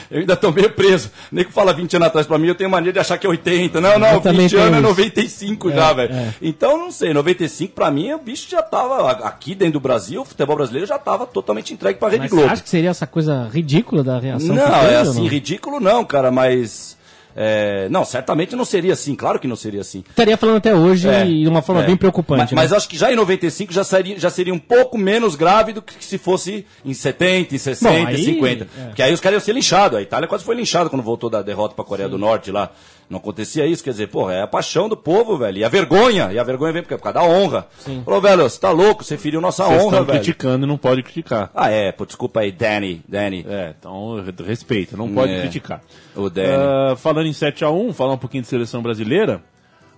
Eu ainda tô meio preso. Nem que fala 20 anos atrás pra mim, eu tenho mania de achar que é 80. Não, não, Eu também 20 anos é tenho isso. 95 É, já, velho. é. Então, não sei, 95 pra mim, o bicho já tava aqui dentro do Brasil, o futebol brasileiro já tava totalmente entregue pra Rede Mas Globo. você acha que seria essa coisa ridícula da reação? Não, é ou assim, não? ridículo não, cara, mas. É, não, certamente não seria assim, claro que não seria assim. Estaria falando até hoje É, de uma forma é. bem preocupante. Mas, né? mas acho que já em 95 já seria, já seria um pouco menos grave do que se fosse em 70, em 60, Bom, aí- 50. é. Porque aí os caras iam ser linchados. A Itália quase foi linchada quando voltou da derrota pra Coreia do Norte lá. Não acontecia isso, quer dizer, porra, é a paixão do povo, velho. E a vergonha, e a vergonha vem por causa da honra. Sim. Falou, velho, você tá louco, você feriu nossa Vocês honra, estão velho. criticando e não pode criticar. Ah, é, pô, desculpa aí, Danny, Danny. É, então re- respeita, não pode É. criticar. O Danny. Ah, falando em 7x1, falar um pouquinho de seleção brasileira.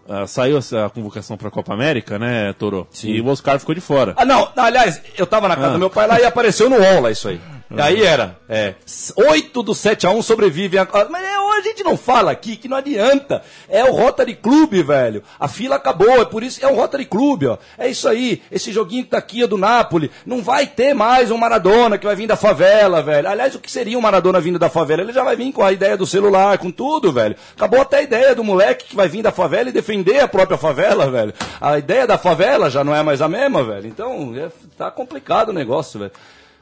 ah, saiu essa convocação para a Copa América, né, Toro? E o Oscar ficou de fora. Ah, não, aliás, eu tava na casa Ah. do meu pai lá e apareceu no UOL lá isso aí. E aí era, é, 8 do 7 a 1 sobrevivem. A... Mas é, a gente não fala aqui que não adianta. É o Rotary Club, velho. A fila acabou, é por isso, é o Rotary Club, ó. É isso aí, esse joguinho que tá aqui é do Napoli. Não vai ter mais um Maradona que vai vir da favela, velho. Aliás, o que seria um Maradona vindo da favela? Ele já vai vir com a ideia do celular, com tudo, velho. Acabou até a ideia do moleque que vai vir da favela e defender a própria favela, velho. A ideia da favela já não é mais a mesma, velho. Então, é, tá complicado o negócio, velho.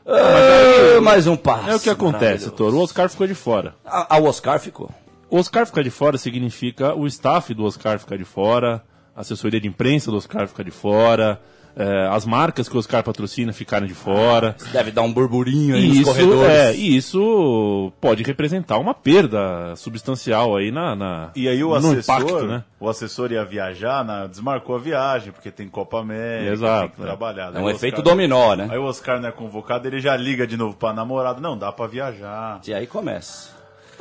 Ah, mais um passo. É o que acontece. Toro. O Oscar ficou de fora. A, a Oscar ficou. O Oscar ficar de fora significa o staff do Oscar ficar de fora, a assessoria de imprensa do Oscar ficar de fora, eh, as marcas que o Oscar patrocina ficarem de fora. Deve dar um burburinho aí E nos isso, corredores. é, e isso pode representar uma perda substancial aí na, na- E aí o no assessor, impacto, né? o assessor ia viajar, na- desmarcou a viagem, porque tem Copa América, Exato, tem que é. trabalhar. É um o efeito dominó, né? Aí o Oscar não é convocado, ele já liga de novo pra namorada, não, dá pra viajar. E aí começa.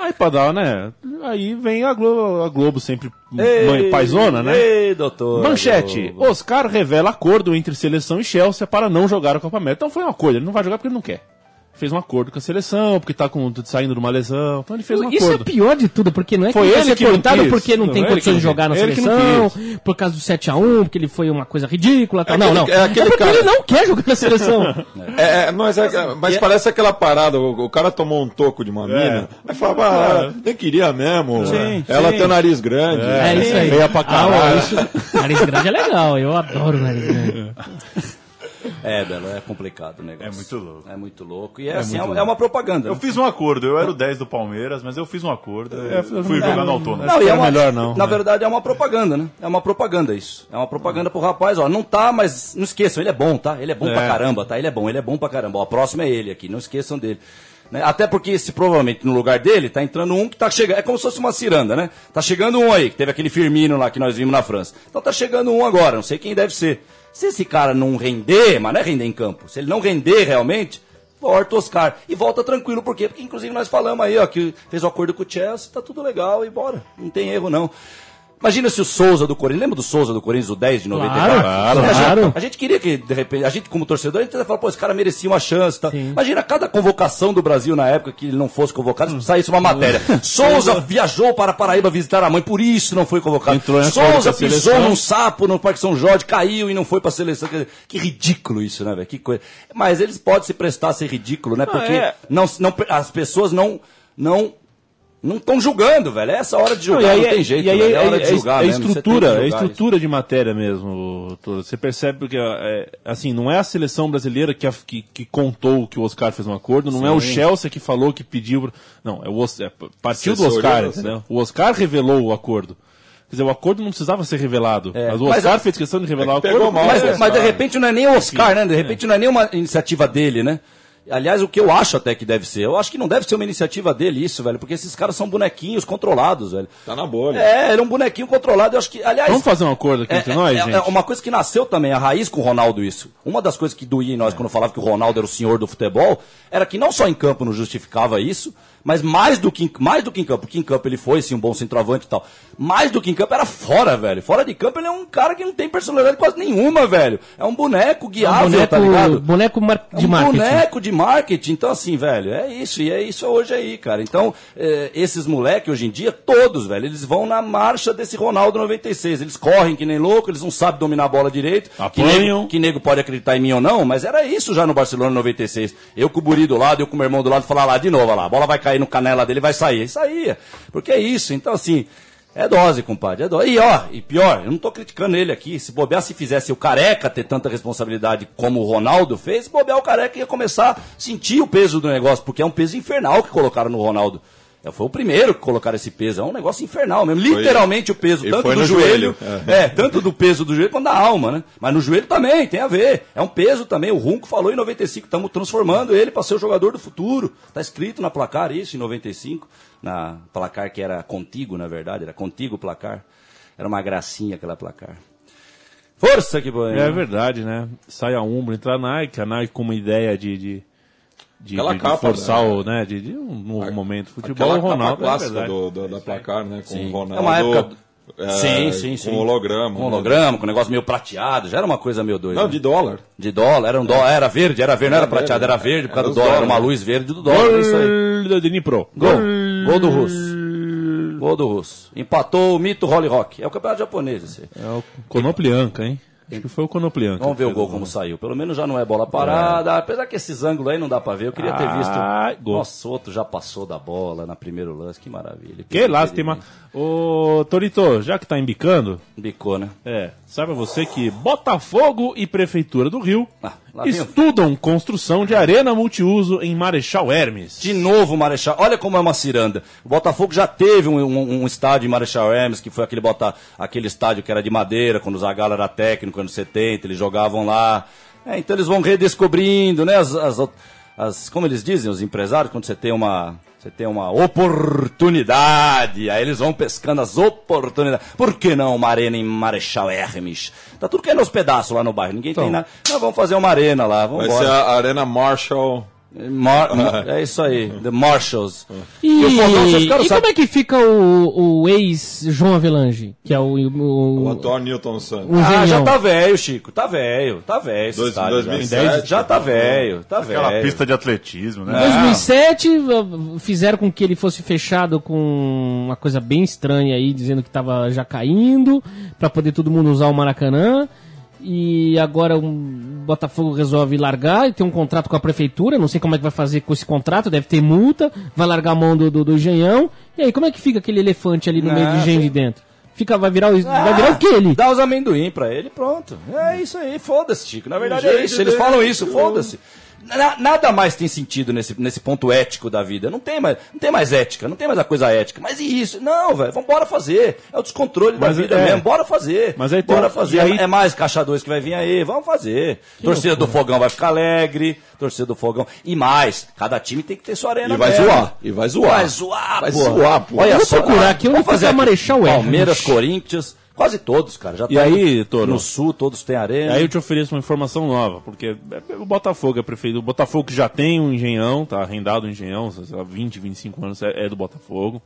Aí pra dar, né? Aí vem a Globo, a Globo sempre Ei, mãe paisona, né? Ei, doutor. Manchete. Globo. Oscar revela acordo entre seleção e Chelsea para não jogar a Copa América. Então foi um acordo, ele não vai jogar porque ele não quer. Fez um acordo com a seleção, porque tá com, saindo de uma lesão. Então ele fez um Isso é acordo. pior de tudo, porque não é Foi que ele ele que não cortado porque não Não, tem condições de não jogar na não seleção, por causa do 7x1, porque ele foi uma coisa ridícula. Tal. É não, aquele- não. é aquele porque cara- ele não quer jogar na seleção. É, é, mas, é- mas parece aquela parada, o, o cara tomou um toco de uma mina, aí fala, ah, nem queria mesmo. Sim, Ela sim. tem o nariz grande. É, isso aí. Feia pra Ah, caralho. isso, nariz grande é legal, eu adoro nariz grande. [laughs] É, Belo, é complicado o negócio. É muito louco. É muito louco. E é, assim, é, uma- é uma propaganda. Eu né? fiz um acordo, eu era o 10 do Palmeiras, mas eu fiz um acordo. eu fui jogar no autônomo. Acho que e é uma- melhor não, Na né? verdade, é uma propaganda, né? É uma propaganda isso. É uma propaganda pro rapaz, ó. Não tá, mas não esqueçam, ele é bom, tá? Ele é bom É. pra caramba, tá? Ele é bom, ele é bom pra caramba. Ó, a próxima é ele aqui, não esqueçam dele. Né? Até porque, se provavelmente no lugar dele, tá entrando um que tá chegando. É como se fosse uma ciranda, né? Tá chegando um aí, que teve aquele Firmino lá que nós vimos na França. Então tá chegando um agora, não sei quem deve ser. Se esse cara não render, mas não é render em campo, se ele não render realmente, volta Oscar. E volta tranquilo, por quê? Porque inclusive nós falamos aí, ó, que fez o acordo com o Chelsea, tá tudo legal e bora. Não tem erro, não. Imagina se o Souza do Corinthians, lembra do Souza do Corinthians, o 10 de 94? Claro, a, gente, claro. a gente queria que, de repente, a gente como torcedor, a gente fala, pô, esse cara merecia uma chance, tá? Imagina cada convocação do Brasil na época que ele não fosse convocado, saísse uma matéria. [laughs] Souza viajou para Paraíba visitar a mãe, por isso não foi convocado. Entrou Souza a pisou seleção. num sapo no Parque São Jorge, caiu e não foi pra seleção. Quer dizer, Que ridículo isso, né, velho? Que coisa. Mas eles podem se prestar a ser ridículo, né? Porque é. não, não, as pessoas não. não não estão julgando, velho. É essa hora de Não, julgar, não, aí, tem jeito, e aí é, É hora é- de julgar é mesmo. você tem que estrutura, é julgar isso. estrutura de matéria mesmo. Você percebe porque é, assim, não é a seleção brasileira que, a- que, que contou que o Oscar fez um acordo, não é o Sim. Chelsea que falou que pediu, não, é o é, partiu do Oscar, né? O Oscar revelou o acordo. Quer dizer, o acordo não precisava ser revelado, É, mas o mas Oscar a- fez questão de revelar o pegou acordo. mal, Mas, É, mas de claro. repente não é nem o Oscar, né? De repente não é nem uma iniciativa dele, né? Aliás, o que eu acho até que deve ser. Eu acho que não deve ser uma iniciativa dele isso, velho. Porque esses caras são bonequinhos controlados, velho. Tá na bolha. É, ele é um bonequinho controlado. Eu acho que, aliás... Vamos fazer um acordo aqui É, entre é- nós, é- gente? é uma coisa que nasceu também, a raiz com o Ronaldo isso. Uma das coisas que doía em nós quando falava que o Ronaldo era o senhor do futebol, era que não só em campo não justificava isso, Mas mais do que, em- mais do que em campo, porque em campo ele foi, sim, um bom centroavante e tal. Mais do que em campo era fora, velho. Fora de campo ele é um cara que não tem personalidade quase nenhuma, velho. É um boneco guiável, boneco, tá ligado? boneco mar- É de um marketing. boneco de marketing. Então, assim, velho, é isso. E é isso hoje aí, cara. Então, é, esses moleques hoje em dia, todos, velho, eles vão na marcha desse Ronaldo 96. Eles correm que nem louco, eles não sabem dominar a bola direito. Que nego, que nego pode acreditar em mim ou não, mas era isso já no Barcelona 96. Eu com o Buri do lado, eu com o meu irmão do lado, falar lá de novo, lá, a bola vai cair no canela dele, vai sair. E saía. Porque é isso. Então, assim, é dose, compadre. É dose. E ó, e pior, eu não tô criticando ele aqui. Se bobear, se fizesse o Careca ter tanta responsabilidade como o Ronaldo fez, bobear o Careca ia começar a sentir o peso do negócio, porque é um peso infernal que colocaram no Ronaldo. É, Foi o primeiro que colocaram esse peso. É um negócio infernal mesmo. Literalmente o peso, tanto foi do joelho. joelho. É, tanto do peso do joelho quanto da alma, né? Mas no joelho também, tem a ver. É um peso também. O Runco falou em 95, estamos transformando ele para ser o jogador do futuro. Tá escrito na placar isso, em 95. Na placar que era contigo, na verdade, era contigo o placar. Era uma gracinha aquela placar. Força que boa. É verdade, né? Sai a Umbro, entra a Nike, a Nike com uma ideia de, de, de, de- de forçar né? o, né? De, de um novo momento de futebol. Aquela o Ronaldo, capa clássica é do, do- da placar, né? Com Sim. o Ronaldo. É uma época- é, sim, sim, sim. Com holograma. Com né? holograma, com um negócio meio prateado. Já era uma coisa meio doida. Não, né? de dólar. De dólar, era um dólar, era verde, era verde, não era prateado, era né? verde por causa Era do os dólar, era uma luz verde do dólar, é isso aí. Gol do Dnipro. Gol, gol do Russo. Gol do Russo. Empatou o mito Holly Rock. É o campeonato japonês esse. É o Konoplianka, hein? Acho que foi o Konoplianka. Vamos ver o que gol como saiu. Pelo menos já não é bola parada. Apesar que esses ângulos aí não dá pra ver. Eu queria ter visto. Ah, gol. Nossa, outro já passou da bola na primeiro lance. Que maravilha. Que lástima. Ô, Torito, já que tá embicando, Bicou, né? é, saiba você que Botafogo e Prefeitura do Rio Ah, lá vem estudam construção de arena multiuso em Marechal Hermes. De novo, Marechal. Olha como é uma ciranda. O Botafogo já teve um, um- um estádio em Marechal Hermes, que foi aquele, bota, aquele estádio que era de madeira, quando o Zagallo era técnico, anos 70, eles jogavam lá. É, então eles vão redescobrindo, né? As, as, as- como eles dizem, os empresários, quando você tem uma. Você tem uma oportunidade, aí eles vão pescando as oportunidades. Por que não uma arena em Marechal Hermes? Tá tudo caindo aos pedaços lá no bairro, ninguém tem nada. Não, vamos fazer uma arena lá, vamos Vai ser a Arena Marshall. Mar- [laughs] é isso aí, The Marshalls. E, e sabendo- como é que fica o, o ex João Avelange, que é o, o, O Antônio Newton Santos. Ah, já tá velho, Chico. Tá velho, tá velho. esse Dois- estádio já. 2007, já tá velho, tá Aquela velho. pista de atletismo, né? 2007 v- fizeram com que ele fosse fechado com uma coisa bem estranha aí, dizendo que tava já caindo, pra poder todo mundo usar o Maracanã. E agora o Botafogo resolve largar e tem um contrato com a prefeitura. Não sei como é que vai fazer com esse contrato, deve ter multa. Vai largar a mão do, do, do engenhão. E aí, como é que fica aquele elefante ali no meio do Ah, engenho de dentro? Fica, vai virar o, vai virar o que ele? Dá os amendoim pra ele, pronto. É isso aí, foda-se, Chico. Na verdade é isso, eles falam isso, foda-se. Na- nada mais tem sentido nesse, nesse ponto ético da vida. Não tem, mais, não tem mais ética, não tem mais a coisa ética. Mas e isso? Não, velho, vamos bora fazer. É o descontrole Mas da vida é- mesmo, bora fazer. Mas aí bora um- fazer. aí- É mais caixa dois que vai vir aí, vamos fazer. torcida do Fogão vai ficar alegre, torcida do Fogão. E mais, cada time tem que ter sua arena E vai mesmo. zoar, e vai zoar. Vai zoar, Vai pô. zoar, pô. Olha vou só, procurar aqui onde vamos fazer aqui. Marechal Hermes. Palmeiras, Corinthians, quase todos, cara. Já E tá aí, Toro? No sul, todos têm arena. Aí eu te ofereço uma informação nova, porque é- o Botafogo é prefeito. O Botafogo que já tem um engenhão, tá arrendado um engenhão, há 20, 25 anos é, é do Botafogo.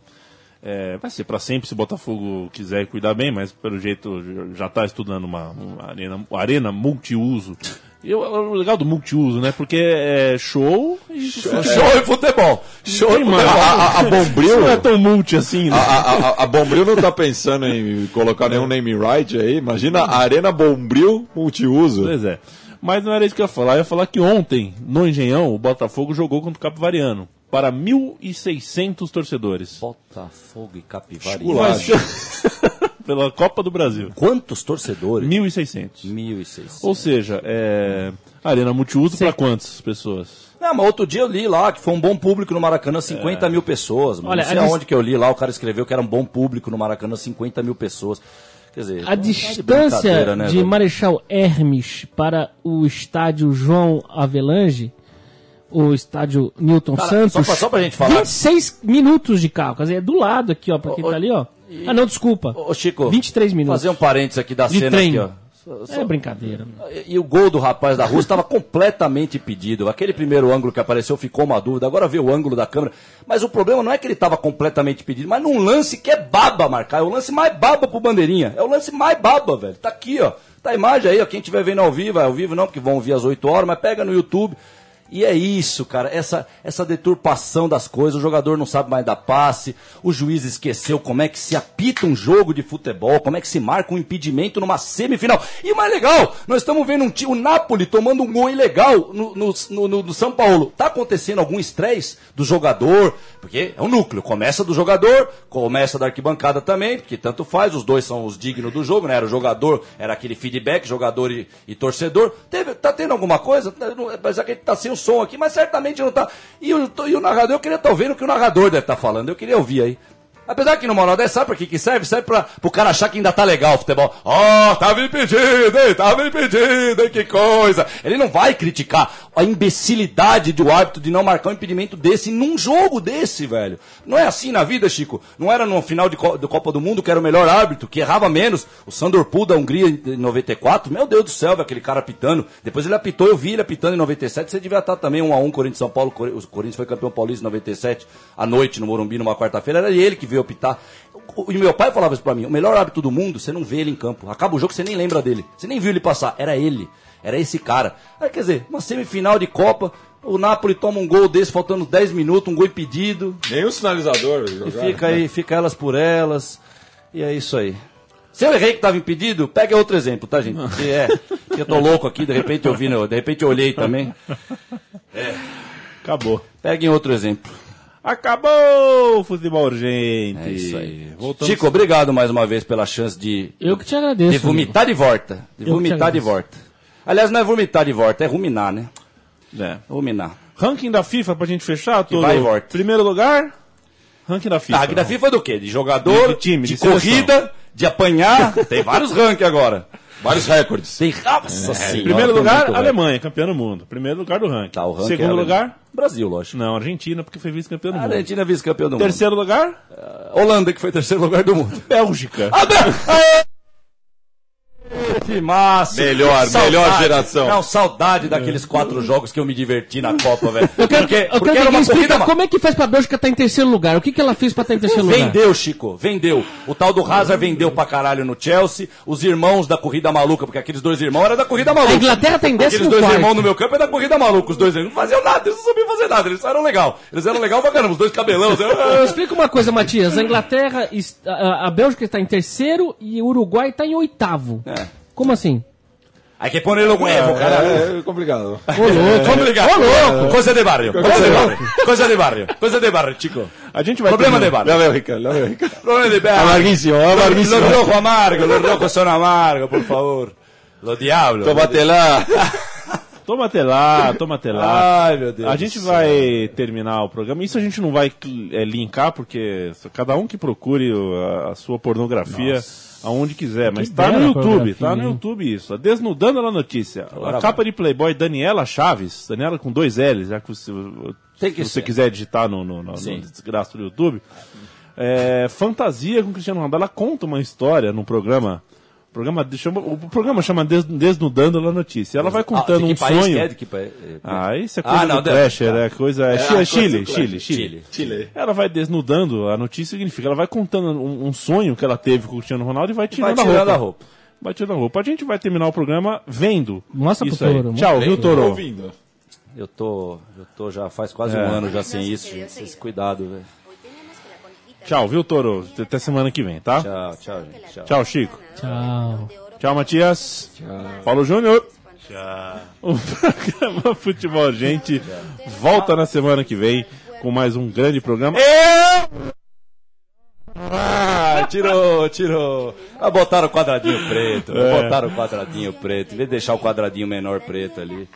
É, vai ser para sempre se o Botafogo quiser cuidar bem, mas pelo jeito já está estudando uma, uma arena, uma arena multiuso. E o, o legal do multiuso, né? Porque é show e Show e futebol. Show e Tem mais. futebol. A, a, a Bombril. Isso não é tão multi assim, né? A, a, a- a Bombril não tá pensando em colocar nenhum name right aí. Imagina a Arena Bombril multiuso. Pois é. Mas não era isso que eu ia falar. Eu ia falar que ontem, no Engenhão, o Botafogo jogou contra o Capivariano. Para 1.600 torcedores. Botafogo e Capivari. [laughs] Pela Copa do Brasil. Quantos torcedores? 1.600. 1.600. Ou seja, é... Arena multiuso para quantas pessoas? Não, mas outro dia eu li lá que foi um bom público no Maracanã, 50 mil pessoas. Mano. Olha, não sei aonde que eu li lá, o cara escreveu que era um bom público no Maracanã, 50 mil pessoas. Quer dizer, A de distância brincadeira, né, de? Marechal Hermes para o estádio João Avelange, o estádio Newton Cara, Santos, só pra- só pra gente falar- 26 minutos de carro. Quer dizer, é do lado aqui, ó, pra quem ô, tá ali, ó. Ah, não, desculpa. Ô, Chico, 23 minutos. fazer um parênteses aqui da De cena trem. aqui, ó. É brincadeira. E, e o gol do rapaz da Rússia estava [laughs] completamente impedido. Aquele primeiro ângulo que apareceu ficou uma dúvida. Agora vê o ângulo da câmera. Mas o problema não é que ele estava completamente impedido, mas num lance que é baba marcar. É o lance mais baba pro Bandeirinha. É o lance mais baba, velho. Tá aqui, ó. Tá a imagem aí, ó. Quem estiver vendo ao vivo, é ao vivo não, porque vão ouvir às 8 horas, mas pega no YouTube. E é isso, cara, essa, essa deturpação das coisas, o jogador não sabe mais dar passe, o juiz esqueceu como é que se apita um jogo de futebol, como é que se marca um impedimento numa semifinal. E o mais legal, nós estamos vendo um time, o Napoli tomando um gol ilegal no, no, no, no São Paulo. Tá acontecendo algum estresse do jogador, porque é o núcleo, começa do jogador, começa da arquibancada também, porque tanto faz, os dois são os dignos do jogo, né? Era o jogador, era aquele feedback, jogador e, e torcedor. Teve, tá tendo alguma coisa? Apesar que ele tá sem o som aqui, mas certamente não tá. E o, e o narrador, eu queria estar ouvindo o que o narrador deve estar falando. Eu queria ouvir aí. Apesar que no 10 sabe pra que, que serve? Serve pra, pro cara achar que ainda tá legal o futebol. Oh, tava impedido, hein? Tava impedido, hein? Que coisa. Ele não vai criticar a imbecilidade do árbitro de não marcar um impedimento desse num jogo desse, velho. Não é assim na vida, Chico. Não era no final de, do Copa do Mundo que era o melhor árbitro, que errava menos. O Sandor Pool da Hungria em 94. Meu Deus do céu, aquele cara apitando. Depois ele apitou, eu vi ele apitando em 97. Você devia estar também 1 a 1 Corinthians São Paulo. O Corinthians foi campeão paulista em 97, à noite no Morumbi, numa quarta-feira. Era ele que veio apitar. E meu pai falava isso pra mim: o melhor árbitro do mundo, você não vê ele em campo. Acaba o jogo, você nem lembra dele. Você nem viu ele passar. Era ele. Era esse cara. Aí, quer dizer, uma semifinal de Copa, o Napoli toma um gol desse faltando 10 minutos, um gol impedido. O sinalizador. E fica aí, fica elas por elas. E é isso aí. Se eu errei que estava impedido, pega outro exemplo, tá, gente? Porque é, eu tô louco aqui, de repente eu vi, né? de repente eu olhei também. É. Acabou. Peguem outro exemplo. Acabou o futebol urgente. É isso aí. Voltamos... Chico, obrigado mais uma vez pela chance de. Eu que te agradeço. De vomitar de volta. De Eu vomitar de volta. Aliás, não é vomitar de volta, é ruminar, né? É. Ruminar. Ranking da FIFA pra gente fechar, Que vai e volta. Primeiro lugar, ranking da FIFA. Tá, ranking da FIFA é do quê? De jogador, De time, de, de corrida, de apanhar. [laughs] Tem vários rankings agora. Vários recordes. Tem. Nossa É, senhora, primeiro lugar. Alemanha, campeã do mundo. Primeiro lugar do ranking. Tá, ranking Segundo é lugar, Brasil, lógico. não, Argentina, porque foi vice-campeã do mundo. Argentina é vice-campeão do mundo. Terceiro lugar, Holanda, que foi terceiro lugar do mundo. Bélgica. Ah! Que massa! Melhor, melhor geração. Não, saudade daqueles quatro jogos que eu me diverti na Copa, velho. Eu quero, Porque, eu quero que alguém uma como é que faz pra Bélgica estar em terceiro lugar. O que, que ela fez pra estar em terceiro lugar? Vendeu, Chico, vendeu. O tal do Hazard vendeu pra caralho no Chelsea. Os irmãos da corrida maluca, porque aqueles dois irmãos eram da corrida maluca. A Inglaterra tá em Aqueles dois quarto. irmãos no meu campo é da corrida maluca. Os dois irmãos não faziam nada, eles não sabiam fazer nada. Eles eram legal. Eles eram legal pra caramba. Os dois cabelão. Eram... Explica uma coisa, Matias. A Inglaterra, a Bélgica está em terceiro e o Uruguai está em oitavo. É. Como assim? Hay que ponerlo huevo, caralho. É, é complicado. [laughs] Ô, louco. Complicado. Louco. Coisa de barrio. Coisa de barrio. Coisa de barrio. Coisa de barrio, chico. A gente vai Problema de barrio. La Bélgica, la Bélgica. Problema de barrio. Amarguísimo, Los amarguísimo. rojos amargos, los rojos son amargos, por favor. Los diablos. Tómate lá. [laughs] Toma até lá, toma até lá. Ai, meu Deus. A gente vai terminar o programa. Isso a gente não vai é, linkar, porque cada um que procure a, a sua pornografia aonde quiser. Mas tá dera no a YouTube, tá no? YouTube isso. Desnudando a notícia. Agora a capa de Playboy Daniela Chaves, Daniela com dois L's, já que você, Tem que se você ser. quiser digitar no, no, no, no Sim. desgraça do YouTube. É, fantasia com Cristiano Ronaldo. Ela conta uma história no programa. O programa chama, o programa chama Des- Desnudando a Notícia. Ela vai contando Ah, um sonho. que é? Que país? Ah, isso é coisa Ah, não, do Thrasher, tá. é coisa... É, É, Chile, Chile, Thrasher. Chile, Chile. Ela vai desnudando, a notícia significa, ela vai contando um, um sonho que ela teve com o Cristiano Ronaldo e vai Vai tirando, tirando a, a roupa. roupa. Vai tirando a roupa. A gente vai terminar o programa vendo Mostra pro isso. Toro, Tchau, viu, pro Toro? ouvindo. Eu tô, eu tô já faz quase É. um ano já sem isso, gente. Esse cuidado, velho. Tchau, viu, Toro? Até semana que vem, tá? Tchau, tchau, gente. Tchau. Tchau, Chico. Tchau. Tchau, Matias. Paulo Júnior. Tchau. O [laughs] programa Futebol Gente volta na semana que vem com mais um grande programa. Ah, tirou, tirou. Ah, botaram o quadradinho preto. É. Botaram o quadradinho preto. Em vez de deixar o quadradinho menor preto ali.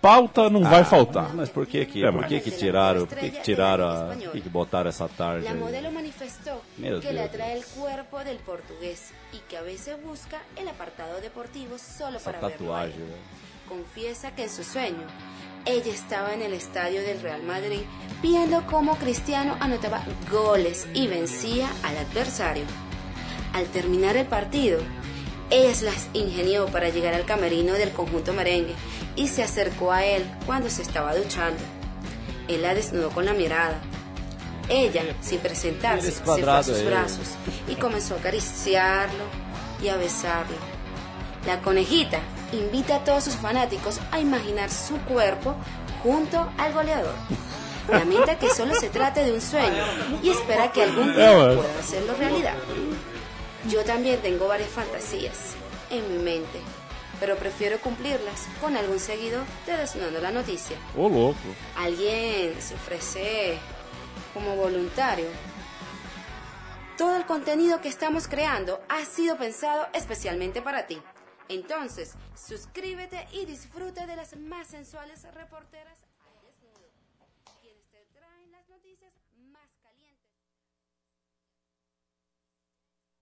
Pauta não vai faltar. Mas por que que, É, por mas- que que tiraram, por que que tiraram, a, por que que botaram essa tarde La modelo manifestó Meu que le atrae el cuerpo del portugués y que a veces busca el apartado deportivo solo Essa para verlo. tatuagem, velho. Confiesa que en su sueño, ella estaba en el estadio del Real Madrid viendo cómo Cristiano anotaba goles y vencía al adversario. Al terminar el partido, Ella se las ingenió para llegar al camerino del conjunto merengue y se acercó a él cuando se estaba duchando. Él la desnudó con la mirada. Ella, sin presentarse, se fue a sus eh. brazos y comenzó a acariciarlo y a besarlo. La conejita invita a todos sus fanáticos a imaginar su cuerpo junto al goleador. Lamenta que solo se trate de un sueño y espera que algún día pueda hacerlo realidad. Yo también tengo varias fantasías en mi mente, pero prefiero cumplirlas con algún seguidor de Desnudando la Noticia. Ô, louco. Alguien se ofrece como voluntario. Todo el contenido que estamos creando ha sido pensado especialmente para ti. Entonces, suscríbete y disfruta de las más sensuales reporteras